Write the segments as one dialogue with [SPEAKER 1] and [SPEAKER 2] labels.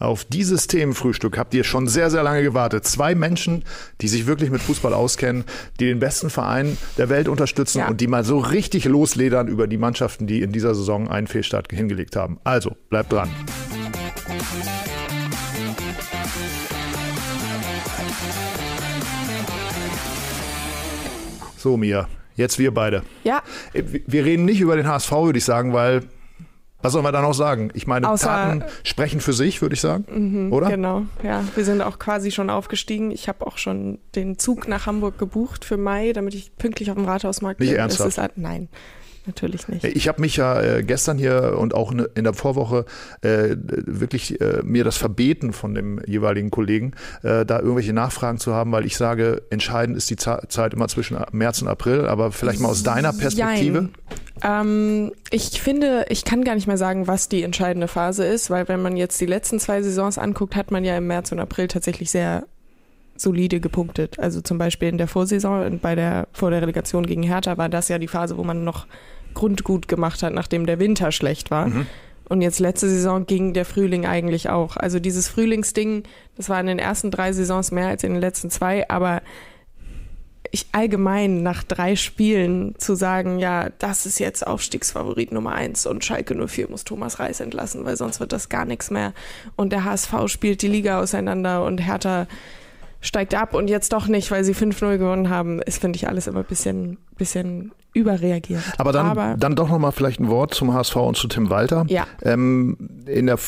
[SPEAKER 1] Auf dieses Themenfrühstück habt ihr schon sehr, sehr lange gewartet. Zwei Menschen, die sich wirklich mit Fußball auskennen, die den besten Verein der Welt unterstützen ja. und die mal so richtig losledern über die Mannschaften, die in dieser Saison einen Fehlstart hingelegt haben. Also, bleibt dran. So, Mia, jetzt wir beide.
[SPEAKER 2] Ja.
[SPEAKER 1] Wir reden nicht über den HSV, würde ich sagen, weil was soll man da noch sagen? Ich meine, Außer, Taten sprechen für sich, würde ich sagen,
[SPEAKER 2] mhm, oder? Genau, ja. Wir sind auch quasi schon aufgestiegen. Ich habe auch schon den Zug nach Hamburg gebucht für Mai, damit ich pünktlich auf dem Rathausmarkt
[SPEAKER 1] bin. Nicht ernsthaft?
[SPEAKER 2] Ist, nein natürlich nicht.
[SPEAKER 1] Ich habe mich ja äh, gestern hier und auch in der Vorwoche äh, wirklich äh, mir das verbeten von dem jeweiligen Kollegen, äh, da irgendwelche Nachfragen zu haben, weil ich sage, entscheidend ist die Zeit immer zwischen März und April, aber vielleicht mal aus deiner Perspektive.
[SPEAKER 2] Ähm, ich finde, ich kann gar nicht mehr sagen, was die entscheidende Phase ist, weil wenn man jetzt die letzten zwei Saisons anguckt, hat man ja im März und April tatsächlich sehr solide gepunktet. Also zum Beispiel in der Vorsaison, bei der, vor der Relegation gegen Hertha war das ja die Phase, wo man noch Grundgut gemacht hat, nachdem der Winter schlecht war. Mhm. Und jetzt letzte Saison ging der Frühling eigentlich auch. Also dieses Frühlingsding, das war in den ersten drei Saisons mehr als in den letzten zwei, aber ich allgemein nach drei Spielen zu sagen, ja, das ist jetzt Aufstiegsfavorit Nummer eins und Schalke 04 muss Thomas Reis entlassen, weil sonst wird das gar nichts mehr. Und der HSV spielt die Liga auseinander und Hertha steigt ab und jetzt doch nicht, weil sie 5-0 gewonnen haben, ist, finde ich, alles immer ein bisschen, bisschen überreagiert.
[SPEAKER 1] Aber dann, Aber, dann doch nochmal vielleicht ein Wort zum HSV und zu Tim Walter.
[SPEAKER 2] Ja.
[SPEAKER 1] Ähm, in der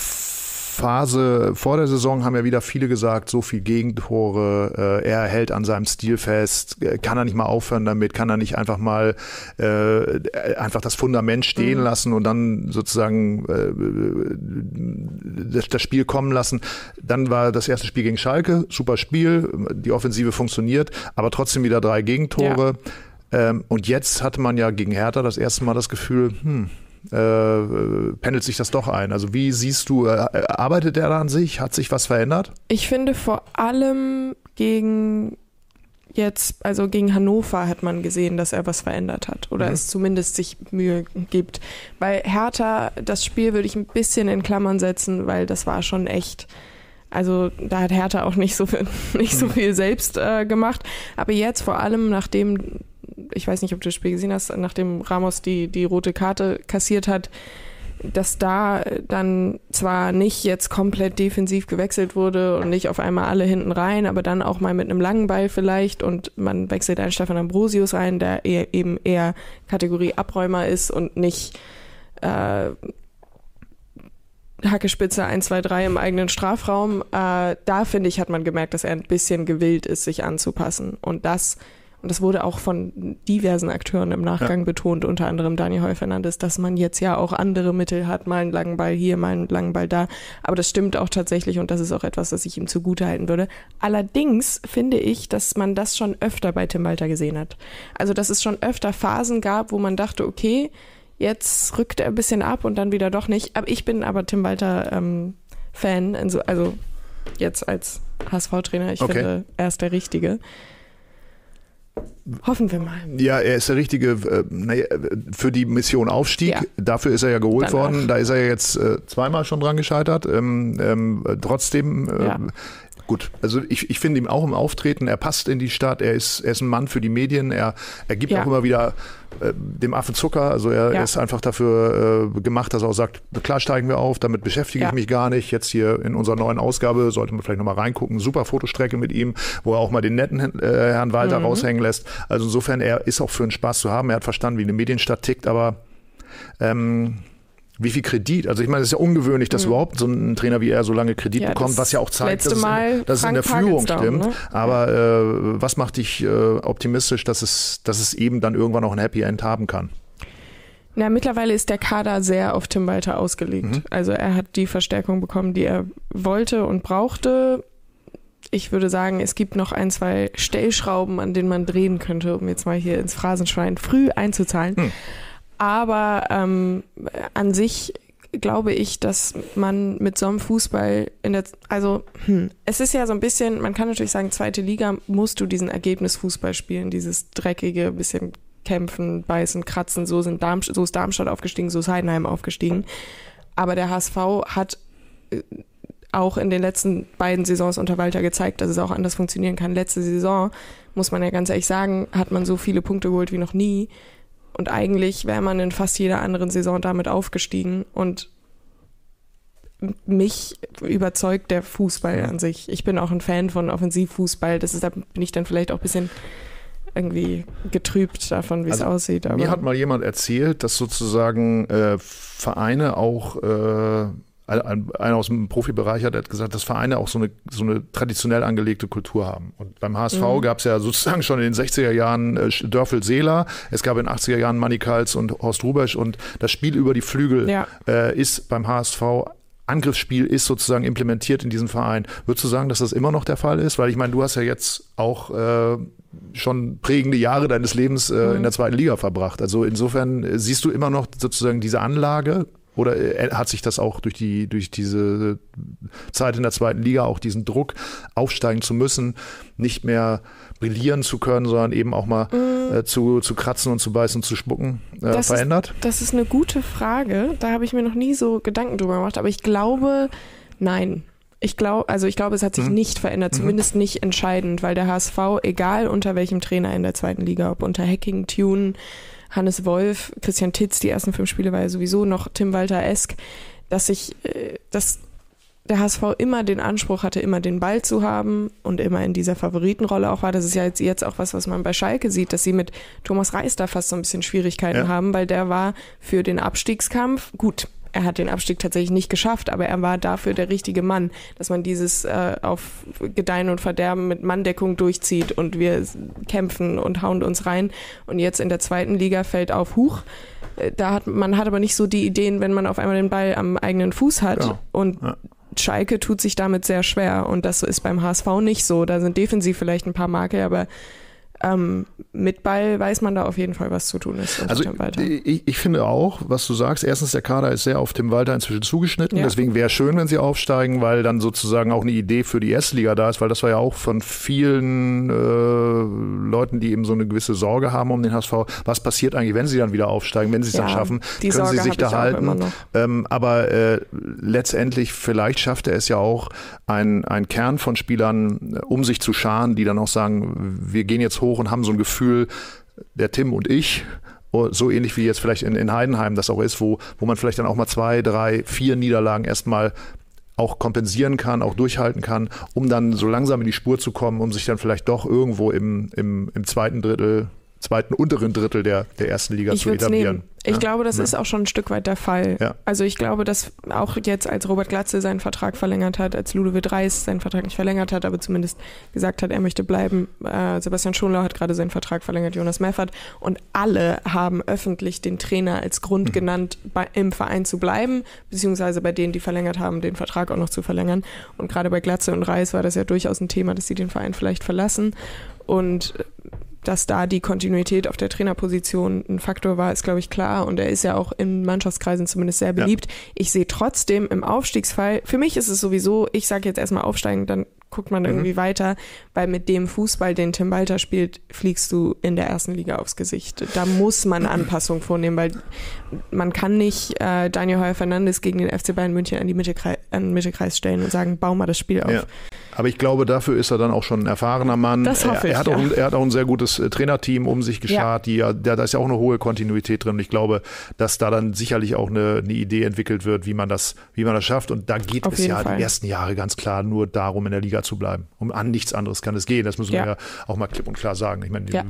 [SPEAKER 1] Phase vor der Saison haben ja wieder viele gesagt, so viel Gegentore, äh, er hält an seinem Stil fest, äh, kann er nicht mal aufhören damit, kann er nicht einfach mal äh, einfach das Fundament stehen mhm. lassen und dann sozusagen äh, das, das, Spiel kommen lassen. Dann war das erste Spiel gegen Schalke, super Spiel, die Offensive funktioniert, aber trotzdem wieder drei Gegentore. Ja. Ähm, und jetzt hatte man ja gegen Hertha das erste Mal das Gefühl, hm, äh, pendelt sich das doch ein. Also wie siehst du, äh, arbeitet er da an sich? Hat sich was verändert?
[SPEAKER 2] Ich finde vor allem gegen jetzt, also gegen Hannover hat man gesehen, dass er was verändert hat oder mhm. es zumindest sich Mühe gibt. Bei Hertha, das Spiel würde ich ein bisschen in Klammern setzen, weil das war schon echt. Also da hat Hertha auch nicht so viel, nicht so mhm. viel selbst äh, gemacht. Aber jetzt vor allem, nachdem ich weiß nicht, ob du das Spiel gesehen hast, nachdem Ramos die, die rote Karte kassiert hat, dass da dann zwar nicht jetzt komplett defensiv gewechselt wurde und nicht auf einmal alle hinten rein, aber dann auch mal mit einem langen Ball vielleicht und man wechselt einen Stefan Ambrosius ein, der eher, eben eher Kategorie Abräumer ist und nicht äh, Hackespitze 1, 2, 3 im eigenen Strafraum. Äh, da finde ich, hat man gemerkt, dass er ein bisschen gewillt ist, sich anzupassen. Und das und das wurde auch von diversen Akteuren im Nachgang ja. betont, unter anderem Daniel Heu Fernandes, dass man jetzt ja auch andere Mittel hat, mal einen langen Ball hier, mal einen langen Ball da. Aber das stimmt auch tatsächlich und das ist auch etwas, das ich ihm zugutehalten würde. Allerdings finde ich, dass man das schon öfter bei Tim Walter gesehen hat. Also, dass es schon öfter Phasen gab, wo man dachte, okay, jetzt rückt er ein bisschen ab und dann wieder doch nicht. Aber ich bin aber Tim Walter ähm, Fan, also, also jetzt als HSV-Trainer, ich okay. finde, er ist der Richtige. Hoffen wir mal.
[SPEAKER 1] Ja, er ist der Richtige äh, für die Mission Aufstieg. Ja. Dafür ist er ja geholt Danach. worden. Da ist er jetzt äh, zweimal schon dran gescheitert. Ähm, ähm, trotzdem äh, ja. Gut, also ich, ich finde ihm auch im Auftreten, er passt in die Stadt, er ist, er ist ein Mann für die Medien, er, er gibt ja. auch immer wieder äh, dem Affen Zucker, also er ja. ist einfach dafür äh, gemacht, dass er auch sagt, klar steigen wir auf, damit beschäftige ja. ich mich gar nicht. Jetzt hier in unserer neuen Ausgabe sollte man vielleicht nochmal reingucken, super Fotostrecke mit ihm, wo er auch mal den netten äh, Herrn Walter mhm. raushängen lässt. Also insofern, er ist auch für einen Spaß zu haben, er hat verstanden, wie eine Medienstadt tickt, aber ähm, wie viel Kredit? Also ich meine, es ist ja ungewöhnlich, dass mhm. überhaupt so ein Trainer wie er so lange Kredit ja, bekommt, was ja auch zeigt, dass, es, dass es, in der Führung stimmt. Ne? Aber äh, was macht dich äh, optimistisch, dass es, dass es eben dann irgendwann auch ein Happy End haben kann?
[SPEAKER 2] Na, mittlerweile ist der Kader sehr auf Tim Walter ausgelegt. Mhm. Also er hat die Verstärkung bekommen, die er wollte und brauchte. Ich würde sagen, es gibt noch ein, zwei Stellschrauben, an denen man drehen könnte, um jetzt mal hier ins Phrasenschwein früh einzuzahlen. Mhm. Aber ähm, an sich glaube ich, dass man mit so einem Fußball in der, also hm, es ist ja so ein bisschen, man kann natürlich sagen, zweite Liga musst du diesen Ergebnisfußball spielen, dieses dreckige, bisschen kämpfen, beißen, kratzen, so sind Darmstadt, so ist Darmstadt aufgestiegen, so ist Heidenheim aufgestiegen. Aber der HSV hat äh, auch in den letzten beiden Saisons unter Walter gezeigt, dass es auch anders funktionieren kann. Letzte Saison, muss man ja ganz ehrlich sagen, hat man so viele Punkte geholt wie noch nie. Und eigentlich wäre man in fast jeder anderen Saison damit aufgestiegen. Und mich überzeugt der Fußball an sich. Ich bin auch ein Fan von Offensivfußball. Das ist, da bin ich dann vielleicht auch ein bisschen irgendwie getrübt davon, wie also, es aussieht.
[SPEAKER 1] mir hat mal jemand erzählt, dass sozusagen äh, Vereine auch äh, einer aus dem Profibereich hat gesagt, dass Vereine auch so eine, so eine traditionell angelegte Kultur haben. Und beim HSV mhm. gab es ja sozusagen schon in den 60er Jahren äh, Dörfel Seeler, es gab in den 80er Jahren Manny Kals und Horst Rubesch und das Spiel über die Flügel ja. äh, ist beim HSV Angriffsspiel ist sozusagen implementiert in diesem Verein. Würdest du sagen, dass das immer noch der Fall ist? Weil ich meine, du hast ja jetzt auch äh, schon prägende Jahre deines Lebens äh, mhm. in der zweiten Liga verbracht. Also insofern äh, siehst du immer noch sozusagen diese Anlage oder äh, hat sich das auch durch die durch diese Zeit in der zweiten Liga auch diesen Druck aufsteigen zu müssen, nicht mehr brillieren zu können, sondern eben auch mal mm. äh, zu, zu kratzen und zu beißen und zu spucken äh, das verändert?
[SPEAKER 2] Ist, das ist eine gute Frage. Da habe ich mir noch nie so Gedanken drüber gemacht. Aber ich glaube, nein. Ich glaube, also ich glaube, es hat sich mhm. nicht verändert, mhm. zumindest mhm. nicht entscheidend, weil der HSV, egal unter welchem Trainer in der zweiten Liga, ob unter Hacking, Tune, Hannes Wolf, Christian Titz, die ersten fünf Spiele war ja sowieso noch Tim Walter-esk, dass ich, äh, dass der HSV immer den Anspruch hatte, immer den Ball zu haben und immer in dieser Favoritenrolle auch war. Das ist ja jetzt, jetzt auch was, was man bei Schalke sieht, dass sie mit Thomas Reis da fast so ein bisschen Schwierigkeiten ja. haben, weil der war für den Abstiegskampf gut er hat den Abstieg tatsächlich nicht geschafft, aber er war dafür der richtige Mann, dass man dieses äh, auf Gedeihen und Verderben mit Manndeckung durchzieht und wir kämpfen und hauen uns rein. Und jetzt in der zweiten Liga fällt auf Huch. Äh, da hat man hat aber nicht so die Ideen, wenn man auf einmal den Ball am eigenen Fuß hat. Ja. Und ja. Schalke tut sich damit sehr schwer und das ist beim HSV nicht so. Da sind defensiv vielleicht ein paar Marke, aber ähm, mit Ball weiß man da auf jeden Fall, was zu tun ist.
[SPEAKER 1] Also ich, ich, finde auch, was du sagst, erstens, der Kader ist sehr auf Tim Walter inzwischen zugeschnitten. Ja. Deswegen wäre es schön, wenn sie aufsteigen, weil dann sozusagen auch eine Idee für die erste Liga da ist, weil das war ja auch von vielen äh, Leuten, die eben so eine gewisse Sorge haben um den HSV. Was passiert eigentlich, wenn sie dann wieder aufsteigen, wenn sie es ja, dann schaffen? Können Sorge sie sich da halten? Ähm, aber äh, letztendlich, vielleicht schafft er es ja auch, ein, ein Kern von Spielern um sich zu scharen, die dann auch sagen, wir gehen jetzt hoch hoch und haben so ein Gefühl, der Tim und ich, oh, so ähnlich wie jetzt vielleicht in, in Heidenheim das auch ist, wo, wo man vielleicht dann auch mal zwei, drei, vier Niederlagen erstmal auch kompensieren kann, auch durchhalten kann, um dann so langsam in die Spur zu kommen, um sich dann vielleicht doch irgendwo im, im, im zweiten Drittel zweiten unteren Drittel der, der ersten Liga ich zu etablieren. Nehmen.
[SPEAKER 2] Ich ja? glaube, das ja. ist auch schon ein Stück weit der Fall. Ja. Also ich glaube, dass auch jetzt, als Robert Glatze seinen Vertrag verlängert hat, als Ludovic Reis seinen Vertrag nicht verlängert hat, aber zumindest gesagt hat, er möchte bleiben. Äh, Sebastian Schonlau hat gerade seinen Vertrag verlängert, Jonas Meffert. Und alle haben öffentlich den Trainer als Grund mhm. genannt, bei, im Verein zu bleiben, beziehungsweise bei denen, die verlängert haben, den Vertrag auch noch zu verlängern. Und gerade bei Glatze und Reis war das ja durchaus ein Thema, dass sie den Verein vielleicht verlassen. Und dass da die Kontinuität auf der Trainerposition ein Faktor war, ist, glaube ich, klar. Und er ist ja auch in Mannschaftskreisen zumindest sehr beliebt. Ja. Ich sehe trotzdem im Aufstiegsfall, für mich ist es sowieso, ich sage jetzt erstmal aufsteigen, dann guckt man mhm. irgendwie mhm. weiter, weil mit dem Fußball, den Tim Walter spielt, fliegst du in der ersten Liga aufs Gesicht. Da muss man Anpassungen vornehmen, weil man kann nicht äh, Daniel Heuer Fernandes gegen den FC Bayern München an die Mittelkreis, an den Mittelkreis stellen und sagen, bau mal das Spiel auf. Ja.
[SPEAKER 1] Aber ich glaube, dafür ist er dann auch schon ein erfahrener Mann.
[SPEAKER 2] Das hoffe
[SPEAKER 1] er, er
[SPEAKER 2] hat, ja.
[SPEAKER 1] auch, er hat auch ein sehr gutes äh, Trainerteam um sich geschart. Ja. Die, da, da ist ja auch eine hohe Kontinuität drin. Und ich glaube, dass da dann sicherlich auch eine, eine Idee entwickelt wird, wie man das, wie man das schafft. Und da geht Auf es ja Fall. die ersten Jahre ganz klar nur darum, in der Liga zu bleiben. Um an nichts anderes kann es gehen. Das müssen ja. wir ja auch mal klipp und klar sagen. Ich meine, ja.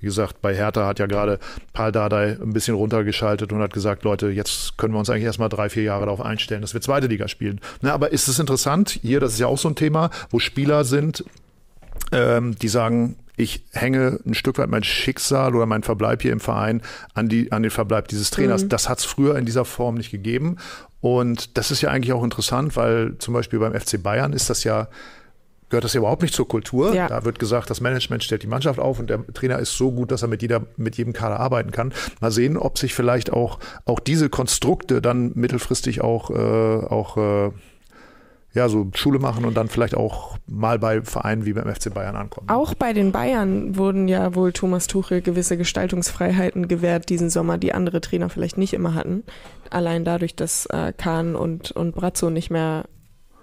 [SPEAKER 1] wie gesagt, bei Hertha hat ja gerade Paul Dardai ein bisschen runtergeschaltet und hat gesagt, Leute, jetzt können wir uns eigentlich erstmal drei, vier Jahre darauf einstellen, dass wir zweite Liga spielen. Na, aber ist es interessant, hier, das ist ja auch so ein Thema, wo Spieler sind, ähm, die sagen, ich hänge ein Stück weit mein Schicksal oder mein Verbleib hier im Verein an, die, an den Verbleib dieses Trainers. Mhm. Das hat es früher in dieser Form nicht gegeben. Und das ist ja eigentlich auch interessant, weil zum Beispiel beim FC Bayern ist das ja gehört das ja überhaupt nicht zur Kultur. Ja. Da wird gesagt, das Management stellt die Mannschaft auf und der Trainer ist so gut, dass er mit, jeder, mit jedem Kader arbeiten kann. Mal sehen, ob sich vielleicht auch, auch diese Konstrukte dann mittelfristig auch, äh, auch äh, ja, so Schule machen und dann vielleicht auch mal bei Vereinen wie beim FC Bayern ankommen.
[SPEAKER 2] Auch bei den Bayern wurden ja wohl Thomas Tuchel gewisse Gestaltungsfreiheiten gewährt diesen Sommer, die andere Trainer vielleicht nicht immer hatten. Allein dadurch, dass äh, Kahn und, und Brazzo nicht mehr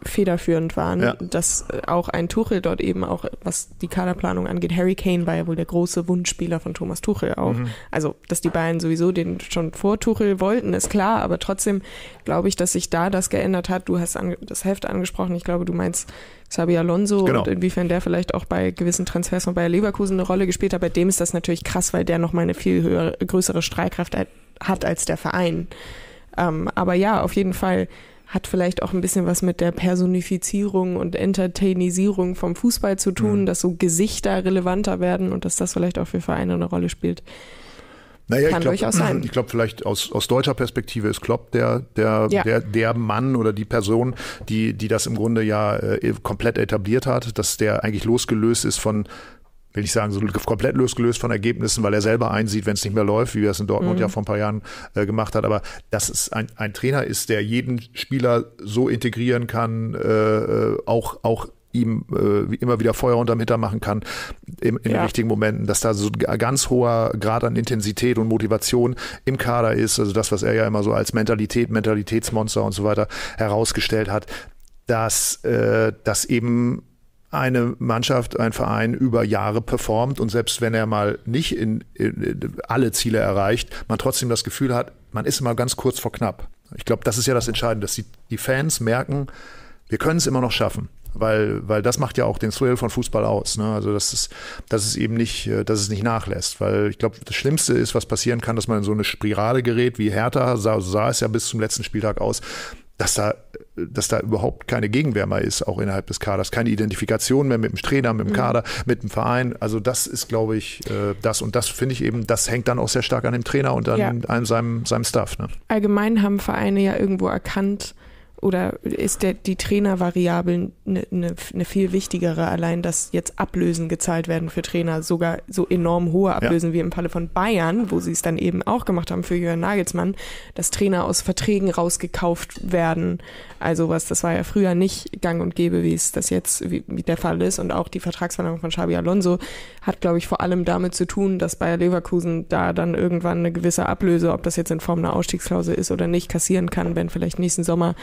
[SPEAKER 2] federführend waren, ja. dass äh, auch ein Tuchel dort eben auch, was die Kaderplanung angeht, Harry Kane war ja wohl der große Wunschspieler von Thomas Tuchel auch. Mhm. Also, dass die beiden sowieso den schon vor Tuchel wollten, ist klar, aber trotzdem glaube ich, dass sich da das geändert hat. Du hast das Heft angesprochen, ich glaube, du meinst Xabi Alonso genau. und inwiefern der vielleicht auch bei gewissen Transfers von Bayer Leverkusen eine Rolle gespielt hat. Bei dem ist das natürlich krass, weil der nochmal eine viel höhere, größere Streitkraft hat als der Verein. Ähm, aber ja, auf jeden Fall hat vielleicht auch ein bisschen was mit der Personifizierung und Entertainisierung vom Fußball zu tun, mhm. dass so Gesichter relevanter werden und dass das vielleicht auch für Vereine eine Rolle spielt.
[SPEAKER 1] Naja, Kann ich glaube, durchaus sein. Ich glaube, vielleicht aus, aus deutscher Perspektive ist Klopp der, der, ja. der, der Mann oder die Person, die, die das im Grunde ja äh, komplett etabliert hat, dass der eigentlich losgelöst ist von will ich sagen, so komplett losgelöst von Ergebnissen, weil er selber einsieht, wenn es nicht mehr läuft, wie er es in Dortmund mhm. ja vor ein paar Jahren äh, gemacht hat. Aber dass es ein, ein Trainer ist, der jeden Spieler so integrieren kann, äh, auch, auch ihm äh, immer wieder Feuer unterm Hintern machen kann im, in ja. den richtigen Momenten, dass da so ein ganz hoher Grad an Intensität und Motivation im Kader ist, also das, was er ja immer so als Mentalität, Mentalitätsmonster und so weiter herausgestellt hat, dass, äh, dass eben eine Mannschaft, ein Verein über Jahre performt und selbst wenn er mal nicht in, in, alle Ziele erreicht, man trotzdem das Gefühl hat, man ist immer ganz kurz vor knapp. Ich glaube, das ist ja das Entscheidende, dass die, die Fans merken, wir können es immer noch schaffen. Weil, weil das macht ja auch den Thrill von Fußball aus. Ne? Also dass es, dass es eben nicht, dass es nicht nachlässt. Weil ich glaube, das Schlimmste ist, was passieren kann, dass man in so eine Spirale gerät, wie Hertha, sah, sah es ja bis zum letzten Spieltag aus, dass da, dass da überhaupt keine Gegenwehr mehr ist, auch innerhalb des Kaders. Keine Identifikation mehr mit dem Trainer, mit dem mhm. Kader, mit dem Verein. Also das ist, glaube ich, äh, das. Und das finde ich eben, das hängt dann auch sehr stark an dem Trainer und an, ja. an seinem, seinem Staff. Ne?
[SPEAKER 2] Allgemein haben Vereine ja irgendwo erkannt, oder ist der, die Trainervariable eine ne, ne viel wichtigere, allein dass jetzt Ablösen gezahlt werden für Trainer, sogar so enorm hohe Ablösen ja. wie im Falle von Bayern, wo sie es dann eben auch gemacht haben für Jürgen Nagelsmann, dass Trainer aus Verträgen rausgekauft werden. Also was, das war ja früher nicht gang und gäbe, wie es das jetzt wie, wie der Fall ist. Und auch die Vertragsverlängerung von Xabi Alonso hat, glaube ich, vor allem damit zu tun, dass Bayer Leverkusen da dann irgendwann eine gewisse Ablöse, ob das jetzt in Form einer Ausstiegsklausel ist oder nicht, kassieren kann, wenn vielleicht nächsten Sommer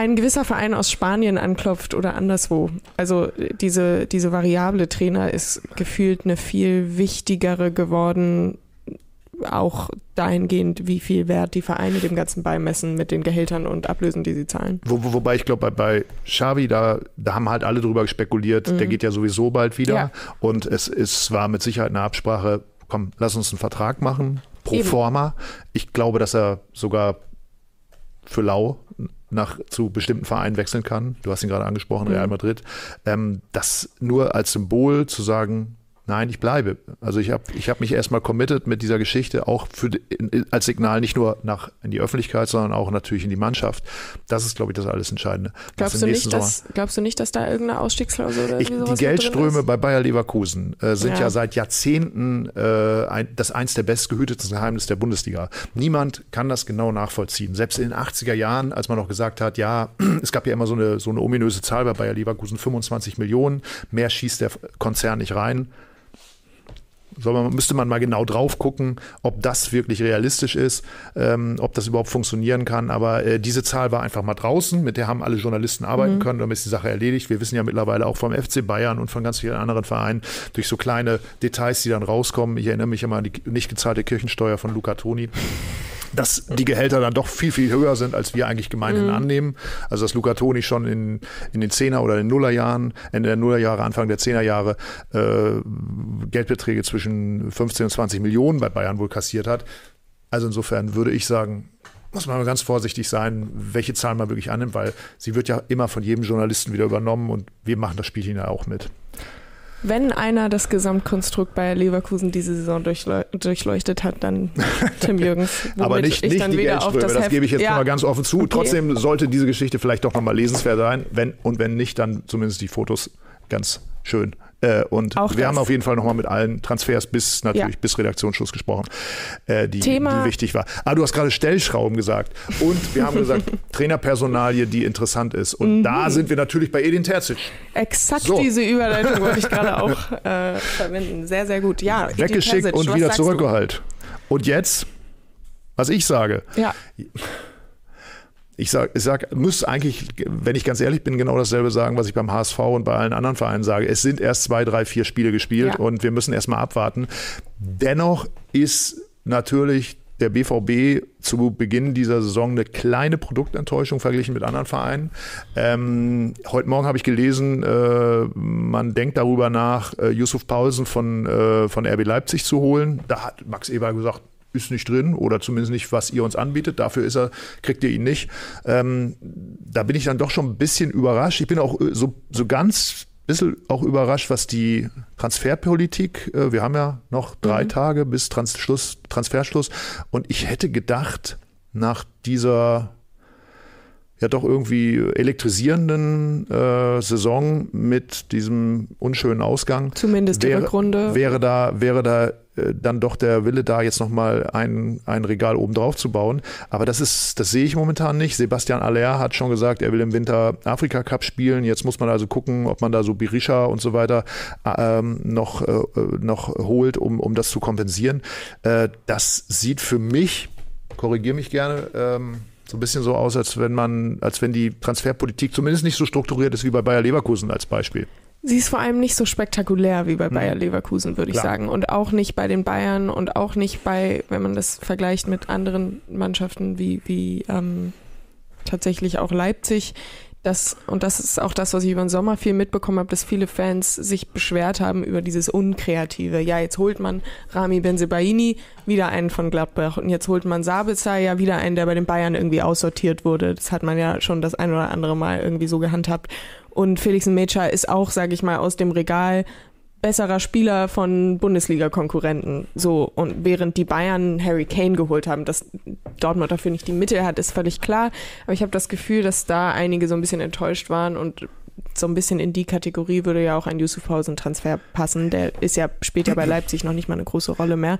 [SPEAKER 2] ein gewisser Verein aus Spanien anklopft oder anderswo. Also diese, diese variable Trainer ist gefühlt eine viel wichtigere geworden, auch dahingehend, wie viel Wert die Vereine dem Ganzen beimessen mit den Gehältern und Ablösen, die sie zahlen.
[SPEAKER 1] Wo, wo, wobei ich glaube, bei, bei Xavi, da, da haben halt alle drüber spekuliert, mhm. der geht ja sowieso bald wieder. Ja. Und es, es war mit Sicherheit eine Absprache, komm, lass uns einen Vertrag machen, pro Eben. forma. Ich glaube, dass er sogar für lau nach zu bestimmten Vereinen wechseln kann. Du hast ihn gerade angesprochen, Real mhm. Madrid. Ähm, das nur als Symbol zu sagen, Nein, ich bleibe. Also ich habe ich hab mich erstmal committed mit dieser Geschichte, auch für, als Signal nicht nur nach in die Öffentlichkeit, sondern auch natürlich in die Mannschaft. Das ist, glaube ich, das alles Entscheidende.
[SPEAKER 2] Glaubst, du nicht, dass, glaubst du nicht, dass da irgendeine Ausstiegsklausel oder
[SPEAKER 1] ich, Die Geldströme bei Bayer Leverkusen äh, sind ja. ja. seit Jahrzehnten äh, ein, das eins der bestgehüteten Geheimnisse der Bundesliga. Niemand kann das genau nachvollziehen. Selbst in den 80er Jahren, als man noch gesagt hat, ja, es gab ja immer so eine, so eine ominöse Zahl bei Bayer Leverkusen, 25 Millionen, mehr schießt der Konzern nicht rein man, müsste man mal genau drauf gucken, ob das wirklich realistisch ist, ähm, ob das überhaupt funktionieren kann. Aber äh, diese Zahl war einfach mal draußen, mit der haben alle Journalisten arbeiten mhm. können, damit ist die Sache erledigt. Wir wissen ja mittlerweile auch vom FC Bayern und von ganz vielen anderen Vereinen durch so kleine Details, die dann rauskommen. Ich erinnere mich immer an die nicht gezahlte Kirchensteuer von Luca Toni dass die Gehälter dann doch viel, viel höher sind, als wir eigentlich gemeinhin mhm. annehmen. Also dass Luca Toni schon in, in den Zehner oder den Nullerjahren, Ende der Nullerjahre, Anfang der Zehnerjahre äh, Geldbeträge zwischen 15 und 20 Millionen bei Bayern wohl kassiert hat. Also insofern würde ich sagen, muss man mal ganz vorsichtig sein, welche Zahlen man wirklich annimmt, weil sie wird ja immer von jedem Journalisten wieder übernommen und wir machen das Spielchen ja auch mit.
[SPEAKER 2] Wenn einer das Gesamtkonstrukt bei Leverkusen diese Saison durchleu durchleuchtet hat, dann Tim Jürgens.
[SPEAKER 1] Aber nicht, nicht die Geldströme, das, das gebe ich jetzt ja. mal ganz offen zu. Okay. Trotzdem sollte diese Geschichte vielleicht doch nochmal lesenswert sein. Wenn, und wenn nicht, dann zumindest die Fotos ganz schön äh, und Auch wir das. haben auf jeden Fall nochmal mit allen Transfers bis natürlich ja. bis Redaktionsschluss gesprochen, äh, die, die wichtig war. Ah, du hast gerade Stellschrauben gesagt. Und wir haben gesagt, Trainerpersonalie, die interessant ist. Und mhm. da sind wir natürlich bei Edin Terzic.
[SPEAKER 2] Exakt so. diese Überleitung wollte ich gerade auch äh, verwenden. Sehr, sehr gut. Ja,
[SPEAKER 1] Weggeschickt und wieder zurückgeholt. Und jetzt, was ich sage.
[SPEAKER 2] Ja
[SPEAKER 1] ich sag, ich sag, muss eigentlich, wenn ich ganz ehrlich bin, genau dasselbe sagen, was ich beim HSV und bei allen anderen Vereinen sage. Es sind erst zwei, drei, vier Spiele gespielt ja. und wir müssen erstmal abwarten. Dennoch ist natürlich der BVB zu Beginn dieser Saison eine kleine Produktenttäuschung verglichen mit anderen Vereinen. Ähm, heute Morgen habe ich gelesen, äh, man denkt darüber nach, äh, Yusuf Paulsen von, äh, von RB Leipzig zu holen. Da hat Max Eber gesagt, ist nicht drin oder zumindest nicht, was ihr uns anbietet. Dafür ist er, kriegt ihr ihn nicht. Ähm, da bin ich dann doch schon ein bisschen überrascht. Ich bin auch äh, so, so ganz bisschen auch überrascht, was die Transferpolitik, äh, wir haben ja noch drei mhm. Tage bis Trans Schluss, Transferschluss und ich hätte gedacht, nach dieser ja doch irgendwie elektrisierenden äh, Saison mit diesem unschönen Ausgang.
[SPEAKER 2] Zumindest
[SPEAKER 1] wäre,
[SPEAKER 2] die Rückrunde.
[SPEAKER 1] Wäre da, wäre da dann doch der Wille da, jetzt nochmal ein, ein Regal oben drauf zu bauen. Aber das ist, das sehe ich momentan nicht. Sebastian Aller hat schon gesagt, er will im Winter Afrika Cup spielen. Jetzt muss man also gucken, ob man da so Birisha und so weiter ähm, noch, äh, noch holt, um, um das zu kompensieren. Äh, das sieht für mich, korrigiere mich gerne, ähm, so ein bisschen so aus, als wenn man, als wenn die Transferpolitik zumindest nicht so strukturiert ist wie bei Bayer Leverkusen als Beispiel.
[SPEAKER 2] Sie ist vor allem nicht so spektakulär wie bei hm. Bayer Leverkusen, würde ich Klar. sagen. Und auch nicht bei den Bayern und auch nicht bei, wenn man das vergleicht mit anderen Mannschaften wie, wie ähm, tatsächlich auch Leipzig, das, und das ist auch das, was ich über den Sommer viel mitbekommen habe, dass viele Fans sich beschwert haben über dieses Unkreative. Ja, jetzt holt man Rami Benzebaini, wieder einen von Gladbach. Und jetzt holt man Sabitzer, ja, wieder einen, der bei den Bayern irgendwie aussortiert wurde. Das hat man ja schon das ein oder andere Mal irgendwie so gehandhabt. Und Felix Mecha ist auch, sage ich mal, aus dem Regal besserer Spieler von Bundesliga-Konkurrenten. So, und während die Bayern Harry Kane geholt haben, dass Dortmund dafür nicht die Mittel hat, ist völlig klar. Aber ich habe das Gefühl, dass da einige so ein bisschen enttäuscht waren und so ein bisschen in die Kategorie würde ja auch ein Yusuf Pausen-Transfer passen. Der ist ja später bei Leipzig noch nicht mal eine große Rolle mehr.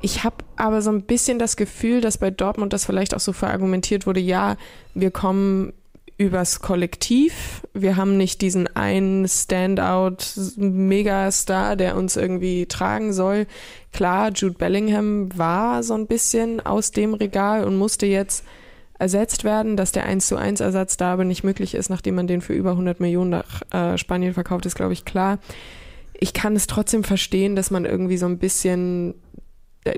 [SPEAKER 2] Ich habe aber so ein bisschen das Gefühl, dass bei Dortmund das vielleicht auch so verargumentiert wurde, ja, wir kommen übers Kollektiv. Wir haben nicht diesen einen Standout-Megastar, der uns irgendwie tragen soll. Klar, Jude Bellingham war so ein bisschen aus dem Regal und musste jetzt ersetzt werden, dass der 1 zu 1 Ersatz da aber nicht möglich ist, nachdem man den für über 100 Millionen nach äh, Spanien verkauft, ist glaube ich klar. Ich kann es trotzdem verstehen, dass man irgendwie so ein bisschen,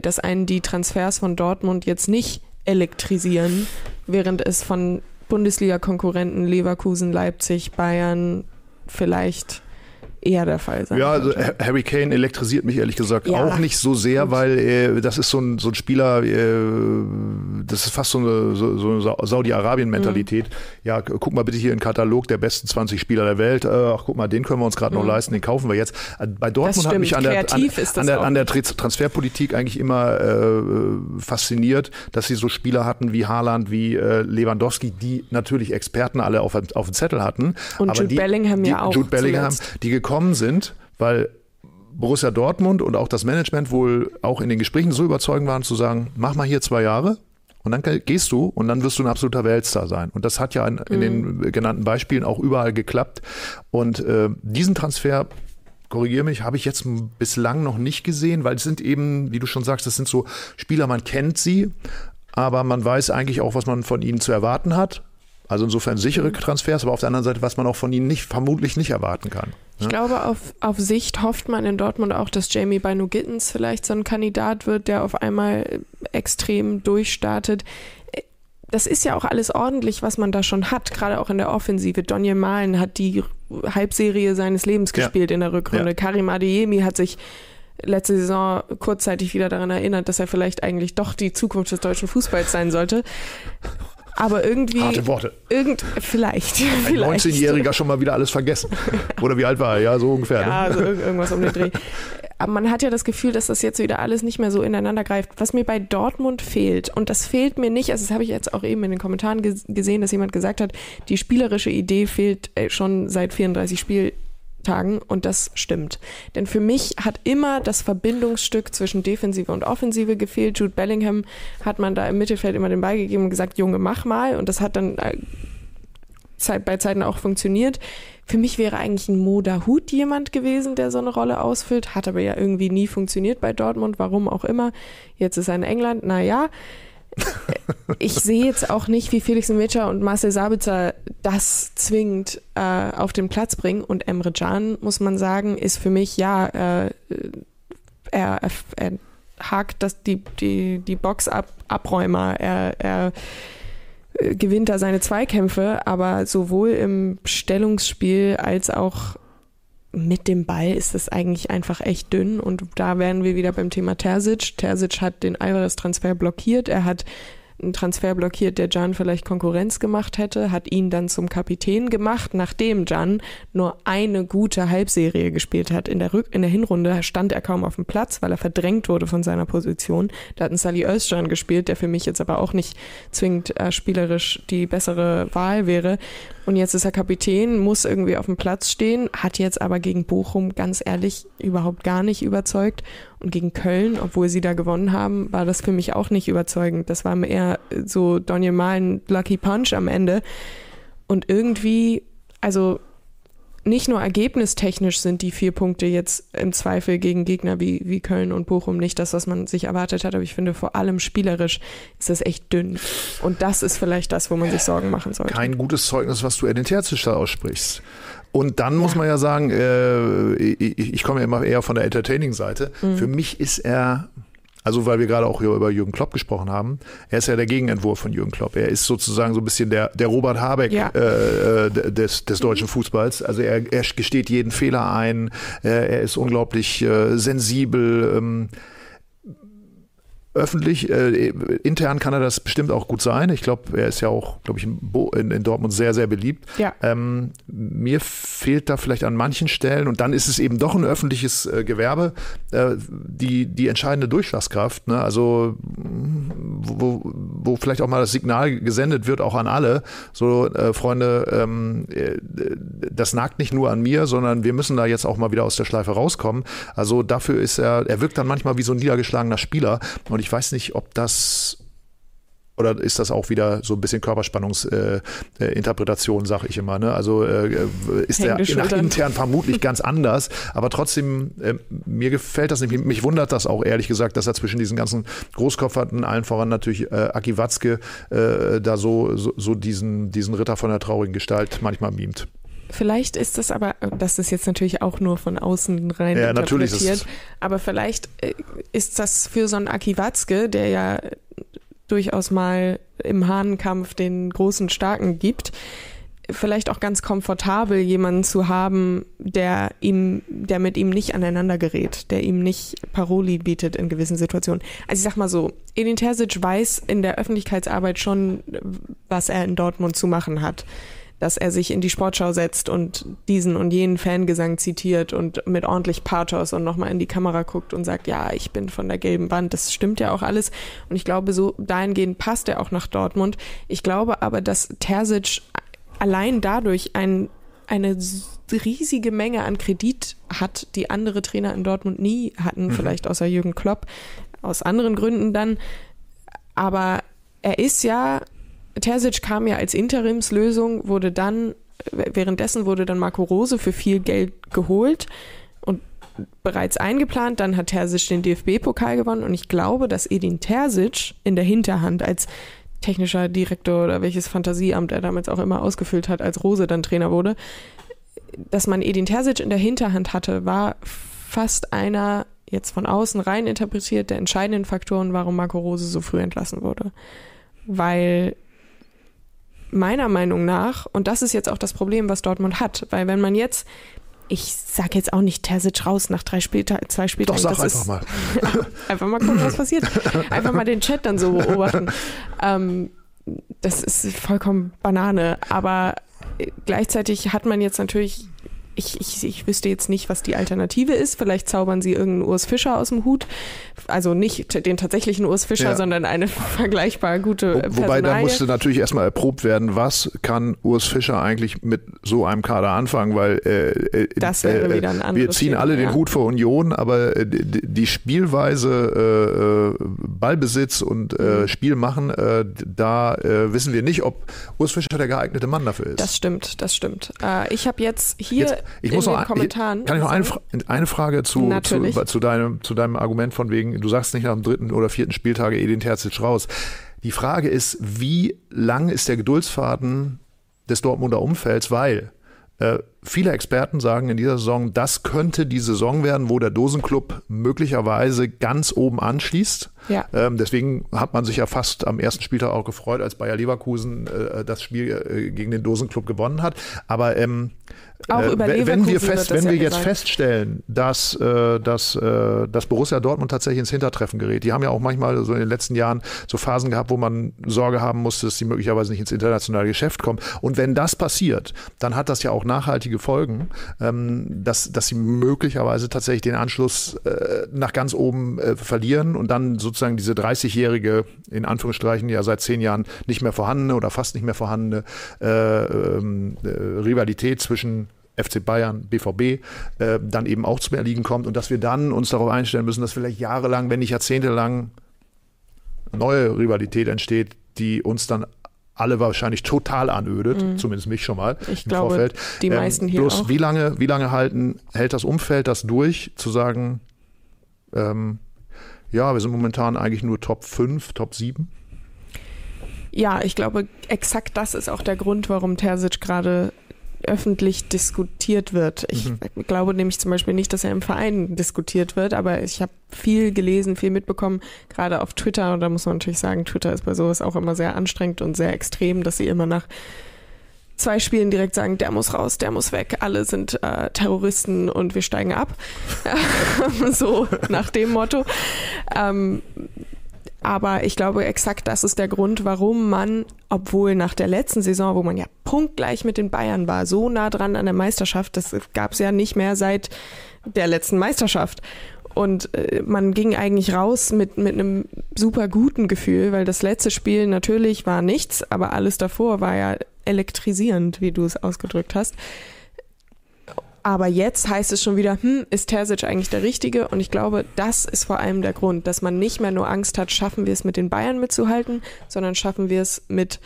[SPEAKER 2] dass einen die Transfers von Dortmund jetzt nicht elektrisieren, während es von Bundesliga-Konkurrenten Leverkusen, Leipzig, Bayern vielleicht eher der Fall sein.
[SPEAKER 1] Ja, also Harry Kane elektrisiert mich ehrlich gesagt ja. auch nicht so sehr, weil äh, das ist so ein, so ein Spieler, äh, das ist fast so eine, so, so eine Saudi-Arabien-Mentalität. Mhm. Ja, guck mal bitte hier in den Katalog der besten 20 Spieler der Welt. Äh, ach, guck mal, den können wir uns gerade mhm. noch leisten, den kaufen wir jetzt. Äh, bei Dortmund hat mich an der, an, an, der, an der Transferpolitik eigentlich immer äh, fasziniert, dass sie so Spieler hatten wie Haaland, wie äh, Lewandowski, die natürlich Experten alle auf, auf dem Zettel hatten.
[SPEAKER 2] Und Jude
[SPEAKER 1] die,
[SPEAKER 2] Bellingham
[SPEAKER 1] die,
[SPEAKER 2] ja auch.
[SPEAKER 1] Jude Bellingham, zuletzt. die gekommen gekommen sind, weil Borussia Dortmund und auch das Management wohl auch in den Gesprächen so überzeugend waren zu sagen, mach mal hier zwei Jahre und dann gehst du und dann wirst du ein absoluter Weltstar sein. Und das hat ja in, in mhm. den genannten Beispielen auch überall geklappt. Und äh, diesen Transfer korrigiere mich, habe ich jetzt bislang noch nicht gesehen, weil es sind eben, wie du schon sagst, das sind so Spieler, man kennt sie, aber man weiß eigentlich auch, was man von ihnen zu erwarten hat. Also insofern sichere mhm. Transfers, aber auf der anderen Seite, was man auch von ihnen nicht, vermutlich nicht erwarten kann.
[SPEAKER 2] Ich glaube, auf, auf Sicht hofft man in Dortmund auch, dass Jamie Bino Gittens vielleicht so ein Kandidat wird, der auf einmal extrem durchstartet. Das ist ja auch alles ordentlich, was man da schon hat, gerade auch in der Offensive. Donny Malen hat die Halbserie seines Lebens gespielt ja. in der Rückrunde. Ja. Karim Adeyemi hat sich letzte Saison kurzzeitig wieder daran erinnert, dass er vielleicht eigentlich doch die Zukunft des deutschen Fußballs sein sollte. Aber irgendwie.
[SPEAKER 1] Harte Worte.
[SPEAKER 2] Irgend, vielleicht.
[SPEAKER 1] Ein 19-Jähriger schon mal wieder alles vergessen. Oder wie alt war er? Ja, so ungefähr.
[SPEAKER 2] Ne? Ja, so irgendwas um den Dreh. Aber man hat ja das Gefühl, dass das jetzt wieder alles nicht mehr so ineinander greift. Was mir bei Dortmund fehlt, und das fehlt mir nicht, also das habe ich jetzt auch eben in den Kommentaren gesehen, dass jemand gesagt hat, die spielerische Idee fehlt äh, schon seit 34 Spiel Tagen und das stimmt. Denn für mich hat immer das Verbindungsstück zwischen Defensive und Offensive gefehlt. Jude Bellingham hat man da im Mittelfeld immer den Ball gegeben und gesagt, Junge, mach mal. Und das hat dann äh, bei Zeiten auch funktioniert. Für mich wäre eigentlich ein Moda Hut jemand gewesen, der so eine Rolle ausfüllt. Hat aber ja irgendwie nie funktioniert bei Dortmund, warum auch immer. Jetzt ist er in England, naja. Ich sehe jetzt auch nicht, wie Felix Metscher und Marcel Sabitzer das zwingend äh, auf den Platz bringen. Und Emre Can, muss man sagen, ist für mich, ja, äh, er, er, er, hakt das, die, die, die Box ab, Abräumer. Er, er äh, gewinnt da seine Zweikämpfe, aber sowohl im Stellungsspiel als auch mit dem Ball ist es eigentlich einfach echt dünn und da wären wir wieder beim Thema Terzic. Terzic hat den Alvarez-Transfer blockiert, er hat einen Transfer blockiert, der Jan vielleicht Konkurrenz gemacht hätte, hat ihn dann zum Kapitän gemacht, nachdem Jan nur eine gute Halbserie gespielt hat. In der, Rück in der Hinrunde stand er kaum auf dem Platz, weil er verdrängt wurde von seiner Position. Da hat ein Sally Özcan gespielt, der für mich jetzt aber auch nicht zwingend äh, spielerisch die bessere Wahl wäre. Und jetzt ist er Kapitän, muss irgendwie auf dem Platz stehen, hat jetzt aber gegen Bochum ganz ehrlich überhaupt gar nicht überzeugt. Und gegen Köln, obwohl sie da gewonnen haben, war das für mich auch nicht überzeugend. Das war eher so Donny Malen Lucky Punch am Ende. Und irgendwie, also nicht nur ergebnistechnisch sind die vier Punkte jetzt im Zweifel gegen Gegner wie, wie Köln und Bochum nicht das, was man sich erwartet hat, aber ich finde vor allem spielerisch ist das echt dünn. Und das ist vielleicht das, wo man sich Sorgen machen sollte.
[SPEAKER 1] Kein gutes Zeugnis, was du Edin Terzic aussprichst. Und dann muss man ja sagen, äh, ich, ich, komme ja immer eher von der Entertaining-Seite. Mhm. Für mich ist er also weil wir gerade auch hier über Jürgen Klopp gesprochen haben, er ist ja der Gegenentwurf von Jürgen Klopp. Er ist sozusagen so ein bisschen der, der Robert Habeck ja. äh, äh des, des deutschen Fußballs. Also er, er gesteht jeden Fehler ein, er ist unglaublich äh, sensibel. Ähm, öffentlich, äh, intern kann er das bestimmt auch gut sein. Ich glaube, er ist ja auch, glaube ich, in, in, in, Dortmund sehr, sehr beliebt. Ja. Ähm, mir fehlt da vielleicht an manchen Stellen, und dann ist es eben doch ein öffentliches äh, Gewerbe, äh, die, die entscheidende Durchschlagskraft. Ne? Also, wo, wo vielleicht auch mal das Signal gesendet wird, auch an alle, so, äh, Freunde, ähm, äh, das nagt nicht nur an mir, sondern wir müssen da jetzt auch mal wieder aus der Schleife rauskommen. Also dafür ist er, er wirkt dann manchmal wie so ein niedergeschlagener Spieler. Und ich ich weiß nicht, ob das oder ist das auch wieder so ein bisschen Körperspannungsinterpretation, äh, sage ich immer. Ne? Also äh, ist der nach intern vermutlich ganz anders, aber trotzdem, äh, mir gefällt das nicht. Mich wundert das auch ehrlich gesagt, dass er zwischen diesen ganzen Großkopferten, allen voran natürlich äh, Aki Watzke, äh, da so, so, so diesen, diesen Ritter von der traurigen Gestalt manchmal mimt.
[SPEAKER 2] Vielleicht ist das aber, das ist jetzt natürlich auch nur von außen rein ja, interpretiert, aber vielleicht äh, ist das für so einen Aki Watzke, der ja durchaus mal im Hahnenkampf den großen Starken gibt, vielleicht auch ganz komfortabel, jemanden zu haben, der ihm, der mit ihm nicht aneinander gerät, der ihm nicht Paroli bietet in gewissen Situationen. Also ich sag mal so, Edin Terzic weiß in der Öffentlichkeitsarbeit schon, was er in Dortmund zu machen hat dass er sich in die Sportschau setzt und diesen und jenen Fangesang zitiert und mit ordentlich Pathos und nochmal in die Kamera guckt und sagt, ja, ich bin von der gelben Wand. Das stimmt ja auch alles. Und ich glaube, so dahingehend passt er auch nach Dortmund. Ich glaube aber, dass Terzic allein dadurch ein, eine riesige Menge an Kredit hat, die andere Trainer in Dortmund nie hatten, mhm. vielleicht außer Jürgen Klopp, aus anderen Gründen dann. Aber er ist ja Terzic kam ja als Interimslösung, wurde dann, währenddessen wurde dann Marco Rose für viel Geld geholt und bereits eingeplant. Dann hat Terzic den DFB-Pokal gewonnen und ich glaube, dass Edin Terzic in der Hinterhand als technischer Direktor oder welches Fantasieamt er damals auch immer ausgefüllt hat, als Rose dann Trainer wurde, dass man Edin Terzic in der Hinterhand hatte, war fast einer, jetzt von außen rein interpretiert, der entscheidenden Faktoren, warum Marco Rose so früh entlassen wurde. Weil meiner Meinung nach, und das ist jetzt auch das Problem, was Dortmund hat, weil wenn man jetzt, ich sag jetzt auch nicht Terzic raus nach drei Spieltagen, zwei Spieltagen.
[SPEAKER 1] Doch, sag einfach ist, mal.
[SPEAKER 2] einfach mal gucken, was passiert. Einfach mal den Chat dann so beobachten. Ähm, das ist vollkommen Banane, aber gleichzeitig hat man jetzt natürlich ich, ich, ich wüsste jetzt nicht, was die Alternative ist. Vielleicht zaubern sie irgendeinen Urs Fischer aus dem Hut. Also nicht den tatsächlichen Urs Fischer, ja. sondern eine vergleichbar gute
[SPEAKER 1] Wo, Wobei da musste natürlich erstmal erprobt werden, was kann Urs Fischer eigentlich mit so einem Kader anfangen, weil äh, äh
[SPEAKER 2] das wäre
[SPEAKER 1] äh,
[SPEAKER 2] wieder ein
[SPEAKER 1] wir ziehen Thema, alle ja. den Hut vor Union, aber äh, die, Spielweise äh, Ballbesitz und mhm. Spiel machen, da wissen wir nicht, ob Urs Fischer der geeignete Mann dafür ist.
[SPEAKER 2] Das stimmt, das stimmt. ich habe jetzt hier jetzt,
[SPEAKER 1] ich muss noch, Kommentaren. Kann ich noch eine, eine Frage zu, zu, zu, deinem, zu deinem Argument von wegen, du sagst nicht nach dem dritten oder vierten Spieltag Edin Terzic raus. Die Frage ist, wie lang ist der Geduldsfaden des Dortmunder Umfelds, weil äh, viele Experten sagen in dieser Saison, das könnte die Saison werden, wo der Dosenclub möglicherweise ganz oben anschließt. Ja. Ähm, deswegen hat man sich ja fast am ersten Spieltag auch gefreut, als Bayer Leverkusen äh, das Spiel äh, gegen den Dosenclub gewonnen hat. Aber ähm, äh, wenn wir, fest, wenn wir ja jetzt feststellen, dass, äh, dass, äh, dass Borussia Dortmund tatsächlich ins Hintertreffen gerät, die haben ja auch manchmal so in den letzten Jahren so Phasen gehabt, wo man Sorge haben musste, dass sie möglicherweise nicht ins internationale Geschäft kommen. Und wenn das passiert, dann hat das ja auch nachhaltige Folgen, ähm, dass, dass sie möglicherweise tatsächlich den Anschluss äh, nach ganz oben äh, verlieren und dann sozusagen diese 30-jährige, in Anführungsstrichen ja seit zehn Jahren nicht mehr vorhandene oder fast nicht mehr vorhandene äh, ähm, äh, Rivalität zwischen FC Bayern, BVB, äh, dann eben auch zum Erliegen kommt und dass wir dann uns darauf einstellen müssen, dass vielleicht jahrelang, wenn nicht jahrzehntelang neue Rivalität entsteht, die uns dann alle wahrscheinlich total anödet, mhm. zumindest mich schon mal
[SPEAKER 2] ich im glaube, Vorfeld. Die ähm, meisten hier bloß
[SPEAKER 1] auch. wie lange, wie lange halten, hält das Umfeld das durch, zu sagen, ähm, ja, wir sind momentan eigentlich nur Top 5, Top 7?
[SPEAKER 2] Ja, ich glaube, exakt das ist auch der Grund, warum Terzic gerade öffentlich diskutiert wird. Ich mhm. glaube nämlich zum Beispiel nicht, dass er im Verein diskutiert wird, aber ich habe viel gelesen, viel mitbekommen, gerade auf Twitter. Und da muss man natürlich sagen, Twitter ist bei sowas auch immer sehr anstrengend und sehr extrem, dass sie immer nach zwei Spielen direkt sagen, der muss raus, der muss weg, alle sind äh, Terroristen und wir steigen ab. so nach dem Motto. Ähm, aber ich glaube, exakt das ist der Grund, warum man, obwohl nach der letzten Saison, wo man ja punktgleich mit den Bayern war, so nah dran an der Meisterschaft, das gab es ja nicht mehr seit der letzten Meisterschaft. Und äh, man ging eigentlich raus mit, mit einem super guten Gefühl, weil das letzte Spiel natürlich war nichts, aber alles davor war ja elektrisierend, wie du es ausgedrückt hast. Aber jetzt heißt es schon wieder, hm, ist Terzic eigentlich der Richtige? Und ich glaube, das ist vor allem der Grund, dass man nicht mehr nur Angst hat, schaffen wir es mit den Bayern mitzuhalten, sondern schaffen wir es mit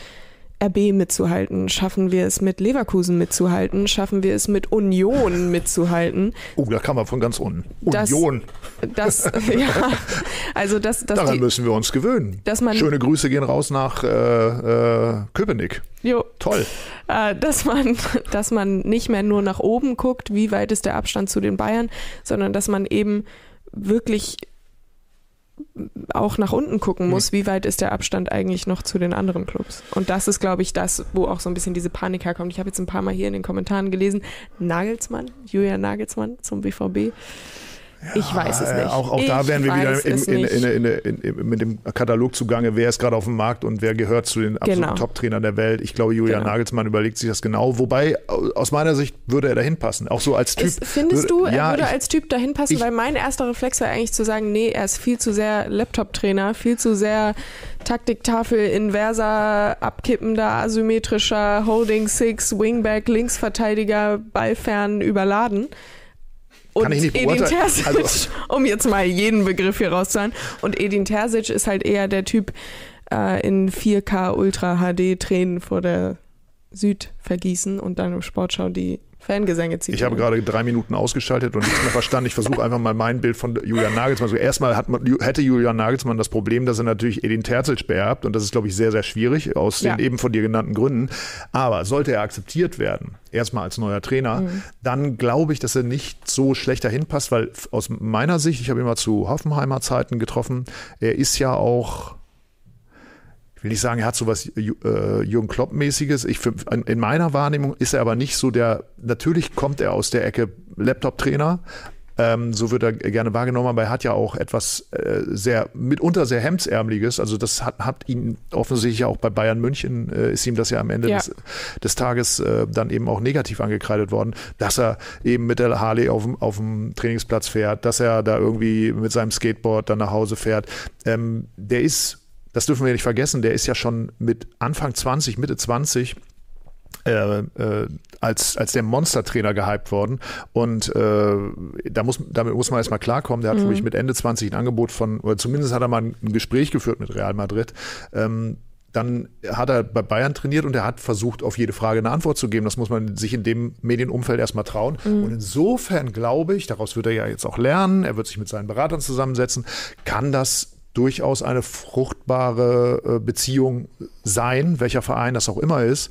[SPEAKER 2] RB mitzuhalten? Schaffen wir es mit Leverkusen mitzuhalten? Schaffen wir es mit Union mitzuhalten?
[SPEAKER 1] Oh, da kann man von ganz unten. Union.
[SPEAKER 2] Das, das ja, also das, das
[SPEAKER 1] Daran die, müssen wir uns gewöhnen. Dass man, Schöne Grüße gehen raus nach äh, äh, Köpenick. Jo. Toll.
[SPEAKER 2] Äh, dass, man, dass man nicht mehr nur nach oben guckt, wie weit ist der Abstand zu den Bayern, sondern dass man eben wirklich auch nach unten gucken muss, mhm. wie weit ist der Abstand eigentlich noch zu den anderen Clubs. Und das ist, glaube ich, das, wo auch so ein bisschen diese Panik herkommt. Ich habe jetzt ein paar Mal hier in den Kommentaren gelesen, Nagelsmann, Julian Nagelsmann zum BVB. Ich weiß es nicht.
[SPEAKER 1] Auch, auch da wären wir wieder in, in, in, mit dem Katalog zugange, wer ist gerade auf dem Markt und wer gehört zu den absoluten genau. Top-Trainern der Welt. Ich glaube, Julian genau. Nagelsmann überlegt sich das genau. Wobei, aus meiner Sicht würde er dahin passen. Auch so als Typ. Ist,
[SPEAKER 2] findest würde, du, er ja, würde ich, als Typ dahin passen? Ich, weil mein erster Reflex war eigentlich zu sagen, nee, er ist viel zu sehr Laptop-Trainer, viel zu sehr Taktiktafel, inverser, abkippender, asymmetrischer, Holding Six, Wingback, Linksverteidiger, Ballfern, überladen und Kann ich nicht Edin Terzic, also. um jetzt mal jeden Begriff hier rauszuhauen. Und Edin Terzic ist halt eher der Typ äh, in 4K Ultra HD Tränen vor der Süd vergießen und dann im Sportschau die Fangesänge zieht.
[SPEAKER 1] Ich habe gerade drei Minuten ausgeschaltet und nichts mehr verstanden. Ich versuche einfach mal mein Bild von Julian Nagelsmann. Erstmal hat man, hätte Julian Nagelsmann das Problem, dass er natürlich Edin Terzic beerbt und das ist, glaube ich, sehr, sehr schwierig aus ja. den eben von dir genannten Gründen. Aber sollte er akzeptiert werden, erstmal als neuer Trainer, mhm. dann glaube ich, dass er nicht so schlecht dahin passt, weil aus meiner Sicht, ich habe ihn mal zu Hoffenheimer Zeiten getroffen, er ist ja auch ich will nicht sagen, er hat so was äh, Jürgen Klopp-mäßiges. in meiner Wahrnehmung ist er aber nicht so der, natürlich kommt er aus der Ecke Laptop-Trainer, ähm, so wird er gerne wahrgenommen, aber er hat ja auch etwas äh, sehr, mitunter sehr Hemdsärmeliges. Also das hat, hat ihn offensichtlich auch bei Bayern München, äh, ist ihm das ja am Ende ja. Des, des, Tages äh, dann eben auch negativ angekreidet worden, dass er eben mit der Harley auf, auf dem Trainingsplatz fährt, dass er da irgendwie mit seinem Skateboard dann nach Hause fährt. Ähm, der ist das dürfen wir nicht vergessen, der ist ja schon mit Anfang 20, Mitte 20 äh, äh, als, als der Monstertrainer gehypt worden. Und äh, da muss, damit muss man erstmal klarkommen. Der hat, mhm. glaube ich, mit Ende 20 ein Angebot von, oder zumindest hat er mal ein, Gespräch geführt mit Real Madrid. Ähm, dann hat er bei Bayern trainiert und er hat versucht, auf jede Frage eine Antwort zu geben. Das muss man sich in dem Medienumfeld erstmal trauen. Mhm. Und insofern glaube ich, daraus wird er ja jetzt auch lernen, er wird sich mit seinen Beratern zusammensetzen, kann das durchaus eine Frucht fruchtbare äh, Beziehung sein, welcher Verein das auch immer ist.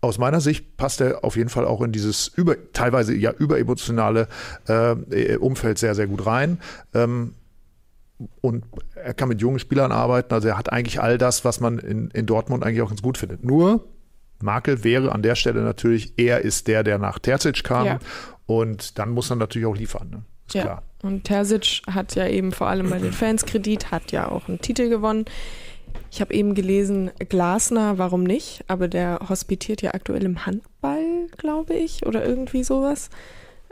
[SPEAKER 1] Aus meiner Sicht passt er auf jeden Fall auch in dieses über, teilweise ja überemotionale äh, Umfeld sehr, sehr gut rein. Ähm, und er kann mit jungen Spielern arbeiten. Also er hat eigentlich all das, was man in, in Dortmund eigentlich auch ganz gut findet. Nur Makel wäre an der Stelle natürlich, er ist der, der nach Terzic kam. Ja. Und dann muss er natürlich auch liefern. Ne?
[SPEAKER 2] Ja. klar. Und Terzic hat ja eben vor allem bei den Fans Kredit, hat ja auch einen Titel gewonnen. Ich habe eben gelesen, Glasner, warum nicht? Aber der hospitiert ja aktuell im Handball, glaube ich, oder irgendwie sowas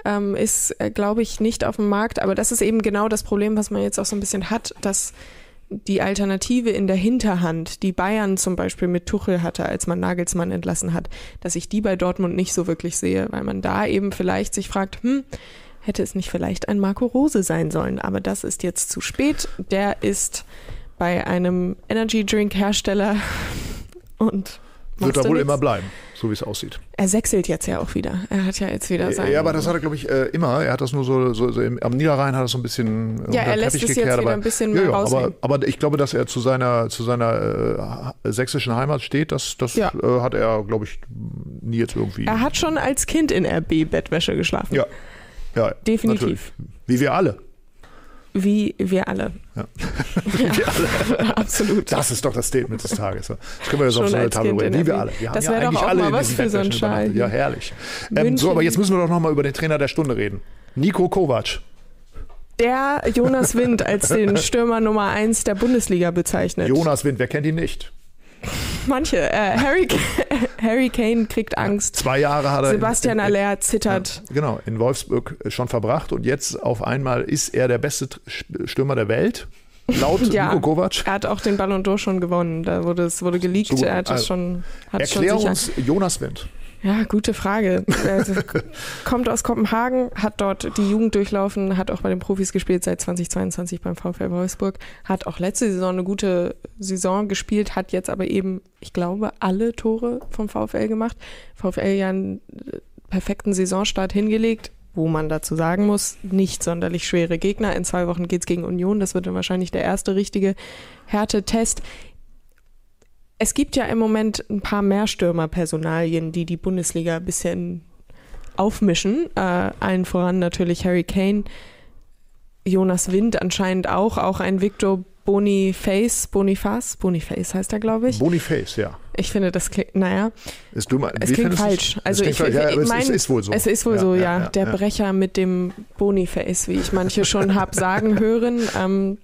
[SPEAKER 2] ähm, ist, äh, glaube ich, nicht auf dem Markt. Aber das ist eben genau das Problem, was man jetzt auch so ein bisschen hat, dass die Alternative in der Hinterhand, die Bayern zum Beispiel mit Tuchel hatte, als man Nagelsmann entlassen hat, dass ich die bei Dortmund nicht so wirklich sehe, weil man da eben vielleicht sich fragt, hm, hätte es nicht vielleicht ein Marco Rose sein sollen. Aber das ist jetzt zu spät. Der ist bei einem Energy Drink Hersteller und
[SPEAKER 1] wird er wohl nichts? immer bleiben, so wie es aussieht.
[SPEAKER 2] Er sechselt jetzt ja auch wieder. Er hat ja jetzt wieder sein.
[SPEAKER 1] Ja, aber das hat er, glaube ich, äh, immer. Er hat das nur so, so, so im, am Niederrhein hat er so ein bisschen.
[SPEAKER 2] Ja, er lässt es gekehrt, jetzt wieder ein bisschen
[SPEAKER 1] ja, ja, aber, aber, ich glaube, dass er zu seiner, zu seiner äh, sächsischen Heimat steht, das, das ja. äh, hat er, glaube ich, nie jetzt irgendwie.
[SPEAKER 2] Er hat schon als Kind in RB-Bettwäsche geschlafen.
[SPEAKER 1] Ja. Ja,
[SPEAKER 2] definitiv. Natürlich.
[SPEAKER 1] Wie wir alle.
[SPEAKER 2] Wie wir alle. Ja. Wie
[SPEAKER 1] wir alle. Absolut. Das ist doch das Statement des Tages. Das können wir jetzt auf so eine Tafel bringen. Wie wir alle. Wir
[SPEAKER 2] das wäre ja doch auch alle mal was für so ein Schal.
[SPEAKER 1] Ja, herrlich. Ähm, so, aber jetzt müssen wir doch noch mal über den Trainer der Stunde reden. Nico Kovac.
[SPEAKER 2] Der Jonas Wind als den Stürmer Nummer 1 der Bundesliga bezeichnet.
[SPEAKER 1] Jonas Wind, wer kennt ihn nicht?
[SPEAKER 2] Manche. Äh, Harry, Harry Kane kriegt Angst.
[SPEAKER 1] Zwei Jahre hat er.
[SPEAKER 2] Sebastian Aller zittert.
[SPEAKER 1] Ja, genau, in Wolfsburg schon verbracht und jetzt auf einmal ist er der beste Stürmer der Welt. Laut ja, Nico Kovac.
[SPEAKER 2] Er hat auch den Ballon d'Or schon gewonnen. Da wurde es wurde geleakt. So, er hat also, schon. Hat
[SPEAKER 1] erklär
[SPEAKER 2] schon
[SPEAKER 1] uns Jonas Wind.
[SPEAKER 2] Ja, gute Frage. Also, kommt aus Kopenhagen, hat dort die Jugend durchlaufen, hat auch bei den Profis gespielt seit 2022 beim VfL Wolfsburg, hat auch letzte Saison eine gute Saison gespielt, hat jetzt aber eben, ich glaube, alle Tore vom VfL gemacht. VfL ja einen äh, perfekten Saisonstart hingelegt, wo man dazu sagen muss, nicht sonderlich schwere Gegner. In zwei Wochen geht es gegen Union. Das wird dann wahrscheinlich der erste richtige Härtetest. Es gibt ja im Moment ein paar mehr Stürmerpersonalien, die die Bundesliga ein bisschen aufmischen. Äh, allen voran natürlich Harry Kane, Jonas Wind anscheinend auch, auch ein Victor Boniface, Boniface, Boniface heißt er, glaube ich.
[SPEAKER 1] Boniface, ja.
[SPEAKER 2] Ich finde, das klingt, naja.
[SPEAKER 1] Ist du,
[SPEAKER 2] es klingt falsch.
[SPEAKER 1] Es? Also klingt ich, ja, ich mein, es ist wohl so.
[SPEAKER 2] Es ist wohl ja, so, ja. ja der Brecher mit dem Boniface, wie ich manche schon habe sagen hören. Ähm,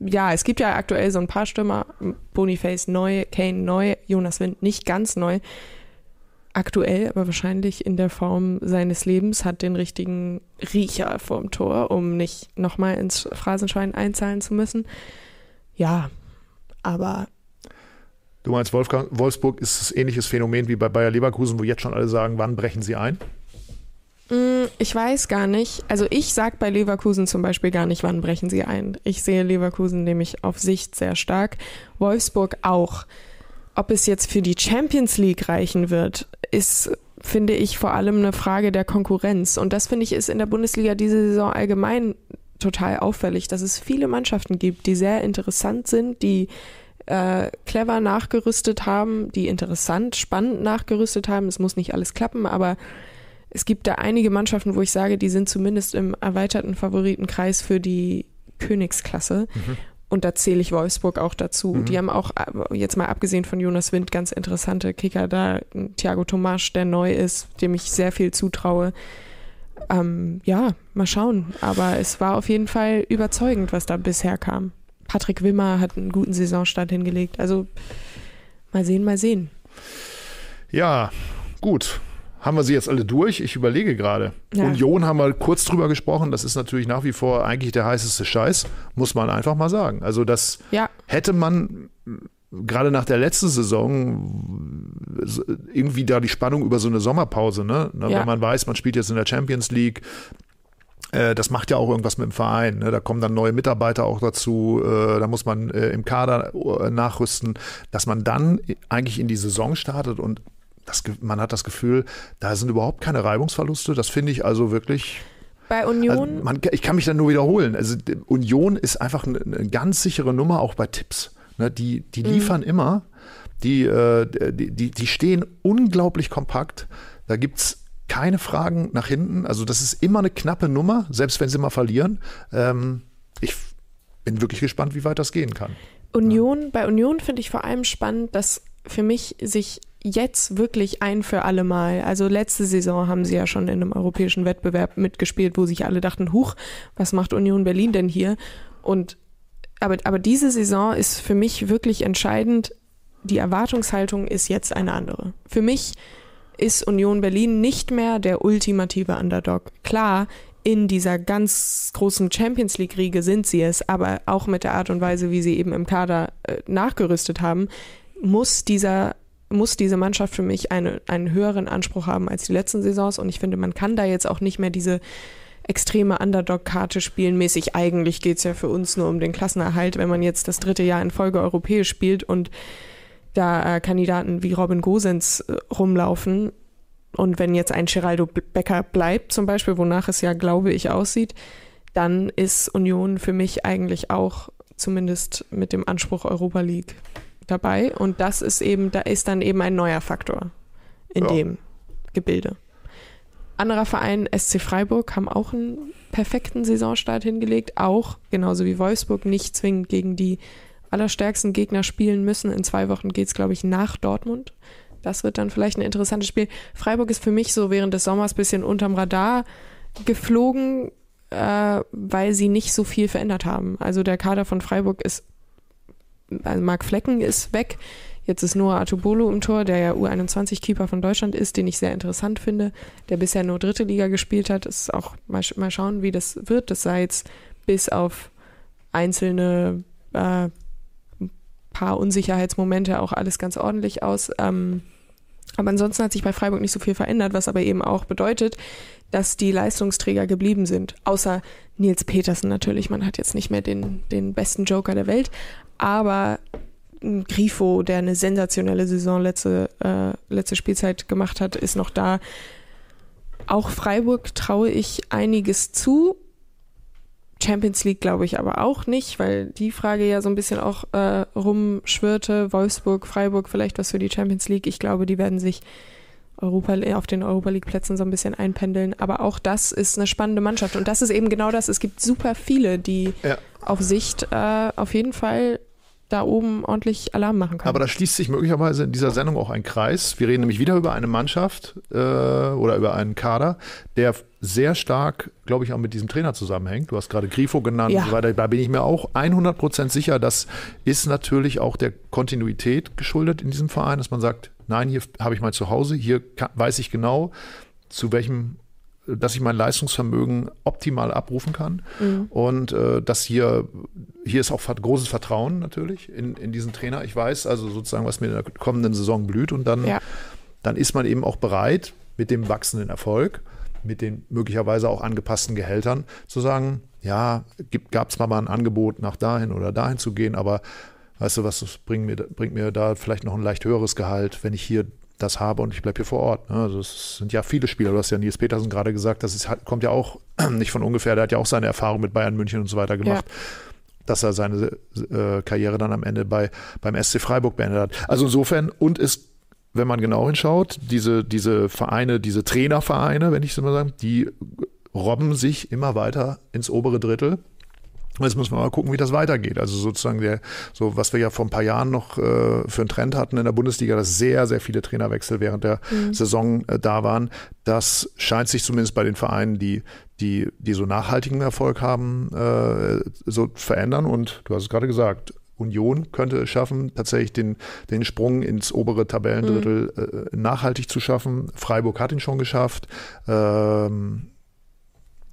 [SPEAKER 2] ja, es gibt ja aktuell so ein paar Stürmer, Boniface neu, Kane neu, Jonas Wind nicht ganz neu. Aktuell, aber wahrscheinlich in der Form seines Lebens, hat den richtigen Riecher vorm Tor, um nicht nochmal ins Phrasenschwein einzahlen zu müssen. Ja, aber
[SPEAKER 1] Du meinst, Wolfgang, Wolfsburg ist ein ähnliches Phänomen wie bei Bayer Leverkusen, wo jetzt schon alle sagen, wann brechen sie ein?
[SPEAKER 2] Mm, ich weiß gar nicht. Also ich sage bei Leverkusen zum Beispiel gar nicht, wann brechen sie ein. Ich sehe Leverkusen nämlich auf Sicht sehr stark. Wolfsburg auch. Ob es jetzt für die Champions League reichen wird, ist, finde ich, vor allem eine Frage der Konkurrenz. Und das, finde ich, ist in der Bundesliga diese Saison allgemein total auffällig, dass es viele Mannschaften gibt, die sehr interessant sind, die äh, clever nachgerüstet haben, die interessant, spannend nachgerüstet haben. Es muss nicht alles klappen, aber es gibt da einige Mannschaften, wo ich sage, die sind zumindest im erweiterten Favoritenkreis für die Königsklasse. Mhm. Und da zähle ich Wolfsburg auch dazu. Mhm. Die haben auch, jetzt mal abgesehen von Jonas Wind, ganz interessante Kicker da. Thiago Tomasch, der neu ist, dem ich sehr viel zutraue. Ähm, ja, mal schauen. Aber es war auf jeden Fall überzeugend, was da bisher kam. Patrick Wimmer hat einen guten Saisonstart hingelegt. Also mal sehen, mal sehen.
[SPEAKER 1] Ja, gut haben wir sie jetzt alle durch? Ich überlege gerade. Ja. Union haben wir kurz drüber gesprochen. Das ist natürlich nach wie vor eigentlich der heißeste Scheiß, muss man einfach mal sagen. Also das ja. hätte man gerade nach der letzten Saison irgendwie da die Spannung über so eine Sommerpause, ne? ja. Wenn man weiß, man spielt jetzt in der Champions League, äh, das macht ja auch irgendwas mit dem Verein. Ne? Da kommen dann neue Mitarbeiter auch dazu. Äh, da muss man äh, im Kader nachrüsten, dass man dann eigentlich in die Saison startet und das, man hat das Gefühl, da sind überhaupt keine Reibungsverluste. Das finde ich also wirklich.
[SPEAKER 2] Bei Union?
[SPEAKER 1] Also man, ich kann mich dann nur wiederholen. Also Union ist einfach eine, eine ganz sichere Nummer, auch bei Tipps. ne, die, die mhm. liefern mhm. immer. Die, äh, die, die, die stehen unglaublich kompakt. Da gibt es keine Fragen nach hinten. Also das ist immer eine knappe Nummer, selbst wenn sie mal verlieren. Ähm, ich bin wirklich gespannt, wie weit das gehen kann.
[SPEAKER 2] Union, ja. bei Union finde ich vor allem spannend, dass für mich sich jetzt wirklich ein für alle Mal, also letzte Saison haben sie ja schon in einem europäischen Wettbewerb mitgespielt, wo sich alle dachten, huch, was macht Union Berlin denn hier? Und aber, aber diese Saison ist für mich wirklich entscheidend. Die Erwartungshaltung ist jetzt eine andere. Für mich ist Union Berlin nicht mehr der ultimative Underdog. Klar, in dieser ganz großen Champions League-Riege sind sie es, aber auch mit der Art und Weise, wie sie eben im Kader äh, nachgerüstet haben, muss dieser muss diese Mannschaft für mich eine, einen höheren Anspruch haben als die letzten Saisons und ich finde, man kann da jetzt auch nicht mehr diese extreme Underdog-Karte spielen mäßig. Eigentlich geht es ja für uns nur um den Klassenerhalt, wenn man jetzt das dritte Jahr in Folge europäisch spielt und da äh, Kandidaten wie Robin Gosens äh, rumlaufen. Und wenn jetzt ein Geraldo Becker bleibt, zum Beispiel, wonach es ja, glaube ich, aussieht, dann ist Union für mich eigentlich auch zumindest mit dem Anspruch Europa League dabei. Und das ist eben, da ist dann eben ein neuer Faktor in ja. dem Gebilde. Anderer Verein, SC Freiburg, haben auch einen perfekten Saisonstart hingelegt, auch genauso wie Wolfsburg nicht zwingend gegen die allerstärksten Gegner spielen müssen. In zwei Wochen geht es, glaube ich, nach Dortmund. Das wird dann vielleicht ein interessantes Spiel. Freiburg ist für mich so während des Sommers ein bisschen unterm Radar geflogen, äh, weil sie nicht so viel verändert haben. Also der Kader von Freiburg ist, also Marc Flecken ist weg. Jetzt ist Noah Atubolo im Tor, der ja U21-Keeper von Deutschland ist, den ich sehr interessant finde, der bisher nur dritte Liga gespielt hat. Ist auch mal, mal schauen, wie das wird. Das sei jetzt bis auf einzelne äh, paar Unsicherheitsmomente auch alles ganz ordentlich aus. Ähm, aber ansonsten hat sich bei Freiburg nicht so viel verändert, was aber eben auch bedeutet, dass die Leistungsträger geblieben sind. Außer Nils Petersen natürlich. Man hat jetzt nicht mehr den, den besten Joker der Welt. Aber Grifo, der eine sensationelle Saison letzte, äh, letzte Spielzeit gemacht hat, ist noch da. Auch Freiburg traue ich einiges zu. Champions League glaube ich aber auch nicht, weil die Frage ja so ein bisschen auch äh, rumschwirrte. Wolfsburg, Freiburg, vielleicht was für die Champions League. Ich glaube, die werden sich Europa, auf den Europa League Plätzen so ein bisschen einpendeln. Aber auch das ist eine spannende Mannschaft. Und das ist eben genau das. Es gibt super viele, die ja. auf Sicht äh, auf jeden Fall da oben ordentlich Alarm machen kann.
[SPEAKER 1] Aber da schließt sich möglicherweise in dieser Sendung auch ein Kreis. Wir reden nämlich wieder über eine Mannschaft äh, oder über einen Kader, der sehr stark, glaube ich, auch mit diesem Trainer zusammenhängt. Du hast gerade Grifo genannt ja. und so weiter. Da bin ich mir auch 100% sicher, das ist natürlich auch der Kontinuität geschuldet in diesem Verein, dass man sagt, nein, hier habe ich mein Zuhause, hier kann, weiß ich genau, zu welchem dass ich mein Leistungsvermögen optimal abrufen kann. Mhm. Und äh, dass hier, hier ist auch großes Vertrauen natürlich in, in diesen Trainer. Ich weiß also sozusagen, was mir in der kommenden Saison blüht. Und dann, ja. dann ist man eben auch bereit, mit dem wachsenden Erfolg, mit den möglicherweise auch angepassten Gehältern zu sagen, ja, gab es mal ein Angebot, nach dahin oder dahin zu gehen, aber weißt du was, das bringt mir, bringt mir da vielleicht noch ein leicht höheres Gehalt, wenn ich hier das habe und ich bleibe hier vor Ort. Ne? Also es sind ja viele Spieler, du hast ja Nils Petersen gerade gesagt, das ist, kommt ja auch nicht von ungefähr, der hat ja auch seine Erfahrung mit Bayern München und so weiter gemacht. Ja. Dass er seine äh, Karriere dann am Ende bei, beim SC Freiburg beendet hat. Also insofern, und es, wenn man genau hinschaut, diese, diese Vereine, diese Trainervereine, wenn ich so mal sagen, die robben sich immer weiter ins obere Drittel Jetzt muss man mal gucken, wie das weitergeht. Also sozusagen der, so was wir ja vor ein paar Jahren noch äh, für einen Trend hatten in der Bundesliga, dass sehr, sehr viele Trainerwechsel während der mhm. Saison äh, da waren. Das scheint sich zumindest bei den Vereinen, die, die, die so nachhaltigen Erfolg haben, äh, so verändern. Und du hast es gerade gesagt, Union könnte es schaffen, tatsächlich den, den Sprung ins obere Tabellendrittel mhm. äh, nachhaltig zu schaffen. Freiburg hat ihn schon geschafft. Ähm,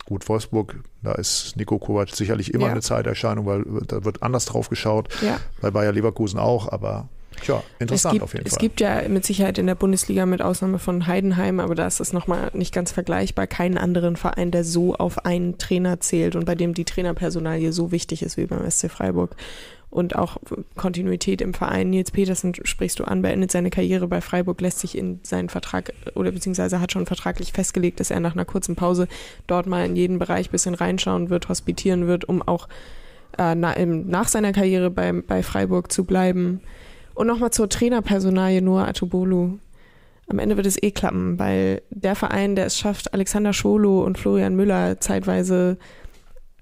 [SPEAKER 1] Gut, Wolfsburg, da ist Nico Kovac sicherlich immer ja. eine Zeiterscheinung, weil da wird anders drauf geschaut. Ja. Bei Bayer Leverkusen auch, aber Tja, interessant
[SPEAKER 2] gibt,
[SPEAKER 1] auf jeden
[SPEAKER 2] Fall.
[SPEAKER 1] Es
[SPEAKER 2] gibt ja mit Sicherheit in der Bundesliga mit Ausnahme von Heidenheim, aber da ist es nochmal nicht ganz vergleichbar, keinen anderen Verein, der so auf einen Trainer zählt und bei dem die Trainerpersonalie so wichtig ist wie beim SC Freiburg und auch Kontinuität im Verein. Nils Petersen sprichst du an, beendet seine Karriere bei Freiburg, lässt sich in seinen Vertrag oder beziehungsweise hat schon vertraglich festgelegt, dass er nach einer kurzen Pause dort mal in jeden Bereich ein bisschen reinschauen wird, hospitieren wird, um auch äh, na, im, nach seiner Karriere bei, bei Freiburg zu bleiben. Und nochmal zur Trainerpersonalie Noah Atubolu. Am Ende wird es eh klappen, weil der Verein, der es schafft, Alexander Scholo und Florian Müller zeitweise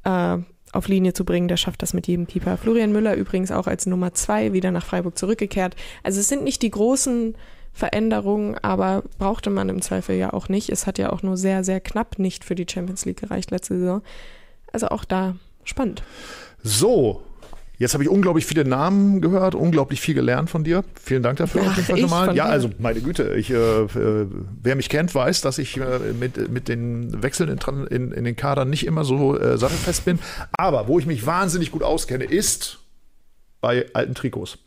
[SPEAKER 2] äh, auf Linie zu bringen, der schafft das mit jedem Keeper. Florian Müller übrigens auch als Nummer zwei wieder nach Freiburg zurückgekehrt. Also es sind nicht die großen Veränderungen, aber brauchte man im Zweifel ja auch nicht. Es hat ja auch nur sehr, sehr knapp nicht für die Champions League gereicht letzte Saison. Also auch da spannend.
[SPEAKER 1] So, Jetzt habe ich unglaublich viele Namen gehört, unglaublich viel gelernt von dir. Vielen Dank dafür
[SPEAKER 2] ja,
[SPEAKER 1] auf jeden Fall schon mal. Ja, also meine Güte, ich, äh, äh, wer mich kennt, weiß, dass ich äh, mit, mit den Wechseln in, in, in, den Kadern nicht immer so äh, sattelfest bin. Aber wo ich mich wahnsinnig gut auskenne, ist bei alten Trikots.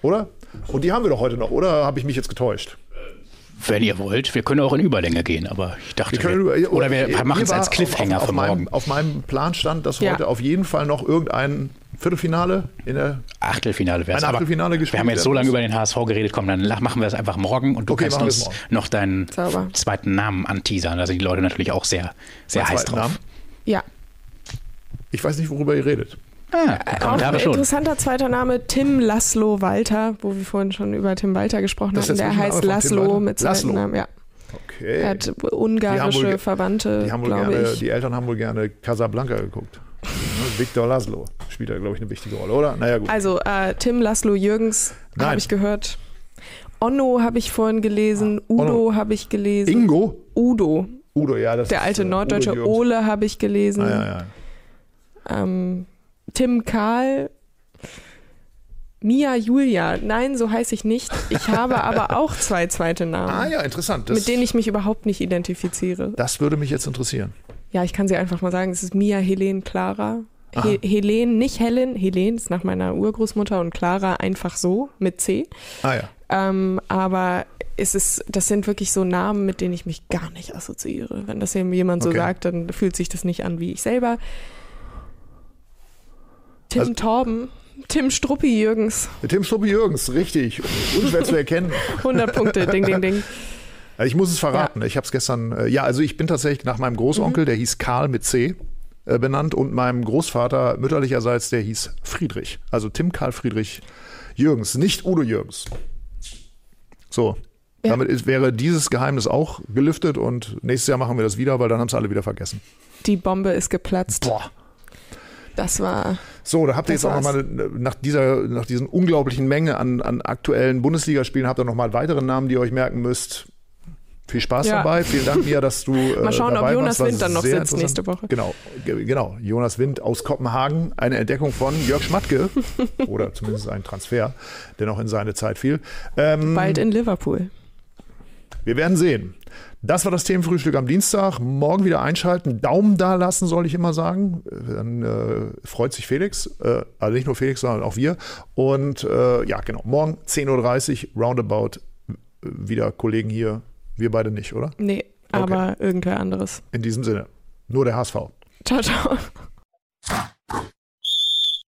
[SPEAKER 1] Oder? Und die haben wir doch heute noch, oder habe ich mich jetzt getäuscht?
[SPEAKER 3] Wenn ihr wollt, wir können auch in Überlänge gehen, aber ich dachte, wir können, wir, oder wir machen es als Cliffhanger
[SPEAKER 1] auf, auf,
[SPEAKER 3] für morgen.
[SPEAKER 1] Meinem, auf meinem Plan stand, dass ja. heute auf jeden Fall noch irgendein Viertelfinale in der
[SPEAKER 3] Achtelfinale wäre
[SPEAKER 1] es. Achtelfinale
[SPEAKER 3] gespielt. Wir haben jetzt so lange über den HSV geredet, komm, dann machen wir es einfach morgen und du okay, kannst uns noch deinen Sauber. zweiten Namen anteasern. Da sind die Leute natürlich auch sehr, sehr heiß drauf. Namen?
[SPEAKER 2] Ja.
[SPEAKER 1] Ich weiß nicht, worüber ihr redet.
[SPEAKER 2] Ah, auch ein interessanter zweiter Name, Tim Laszlo Walter, wo wir vorhin schon über Tim Walter gesprochen haben. Der heißt Laszlo mit zweiten Namen, ja.
[SPEAKER 1] Okay.
[SPEAKER 2] Er hat ungarische
[SPEAKER 1] wohl,
[SPEAKER 2] Verwandte,
[SPEAKER 1] die, haben wohl gerne, die Eltern haben wohl gerne Casablanca geguckt. Victor Laszlo spielt da, glaube ich, eine wichtige Rolle, oder?
[SPEAKER 2] Naja, gut. Also äh, Tim Laszlo Jürgens habe ich gehört. Onno habe ich vorhin gelesen. Ah, Udo habe ich gelesen.
[SPEAKER 1] Ingo?
[SPEAKER 2] Udo.
[SPEAKER 1] Udo, ja. Das
[SPEAKER 2] Der alte ist, äh, Norddeutsche. Ole habe ich gelesen.
[SPEAKER 1] Ah, ja, ja.
[SPEAKER 2] Ähm, Tim Karl. Mia Julia, nein, so heiße ich nicht. Ich habe aber auch zwei zweite Namen.
[SPEAKER 1] Ah ja, interessant. Das,
[SPEAKER 2] mit denen ich mich überhaupt nicht identifiziere.
[SPEAKER 1] Das würde mich jetzt interessieren.
[SPEAKER 2] Ja, ich kann sie einfach mal sagen. Es ist Mia Helene Clara. He Helene, nicht Helen. Helene ist nach meiner Urgroßmutter und Clara einfach so mit C.
[SPEAKER 1] Ah ja.
[SPEAKER 2] Ähm, aber es ist, das sind wirklich so Namen, mit denen ich mich gar nicht assoziiere. Wenn das jemand so okay. sagt, dann fühlt sich das nicht an wie ich selber. Tim also, Torben. Tim Struppi Jürgens.
[SPEAKER 1] Tim Struppi Jürgens, richtig. Unschwer zu erkennen.
[SPEAKER 2] 100 Punkte, ding, ding, ding.
[SPEAKER 1] Also ich muss es verraten. Ja. Ich habe es gestern. Äh, ja, also ich bin tatsächlich nach meinem Großonkel, mhm. der hieß Karl mit C, äh, benannt und meinem Großvater mütterlicherseits, der hieß Friedrich. Also Tim Karl Friedrich Jürgens, nicht Udo Jürgens. So. Ja. Damit ist, wäre dieses Geheimnis auch gelüftet und nächstes Jahr machen wir das wieder, weil dann haben es alle wieder vergessen.
[SPEAKER 2] Die Bombe ist geplatzt.
[SPEAKER 1] Boah.
[SPEAKER 2] Das war.
[SPEAKER 1] So, da habt ihr jetzt auch nochmal nach dieser, nach diesen unglaublichen Menge an, an aktuellen Bundesligaspielen habt ihr nochmal weitere Namen, die ihr euch merken müsst. Viel Spaß ja. dabei. Vielen Dank, Mia, dass du.
[SPEAKER 2] Äh, Mal schauen, ob Jonas
[SPEAKER 1] Wind
[SPEAKER 2] dann noch sitzt nächste Woche.
[SPEAKER 1] Genau, genau. Jonas Wind aus Kopenhagen. Eine Entdeckung von Jörg Schmatke. oder zumindest ein Transfer, der noch in seine Zeit fiel.
[SPEAKER 2] Ähm, Bald in Liverpool.
[SPEAKER 1] Wir werden sehen. Das war das Themenfrühstück am Dienstag. Morgen wieder einschalten. Daumen da lassen, soll ich immer sagen. Dann äh, freut sich Felix. Äh, also nicht nur Felix, sondern auch wir. Und äh, ja, genau. Morgen 10.30 Uhr, roundabout. Wieder Kollegen hier wir beide nicht, oder?
[SPEAKER 2] Nee, aber okay. irgendwer anderes.
[SPEAKER 1] In diesem Sinne, nur der HSV.
[SPEAKER 2] Ciao, ciao.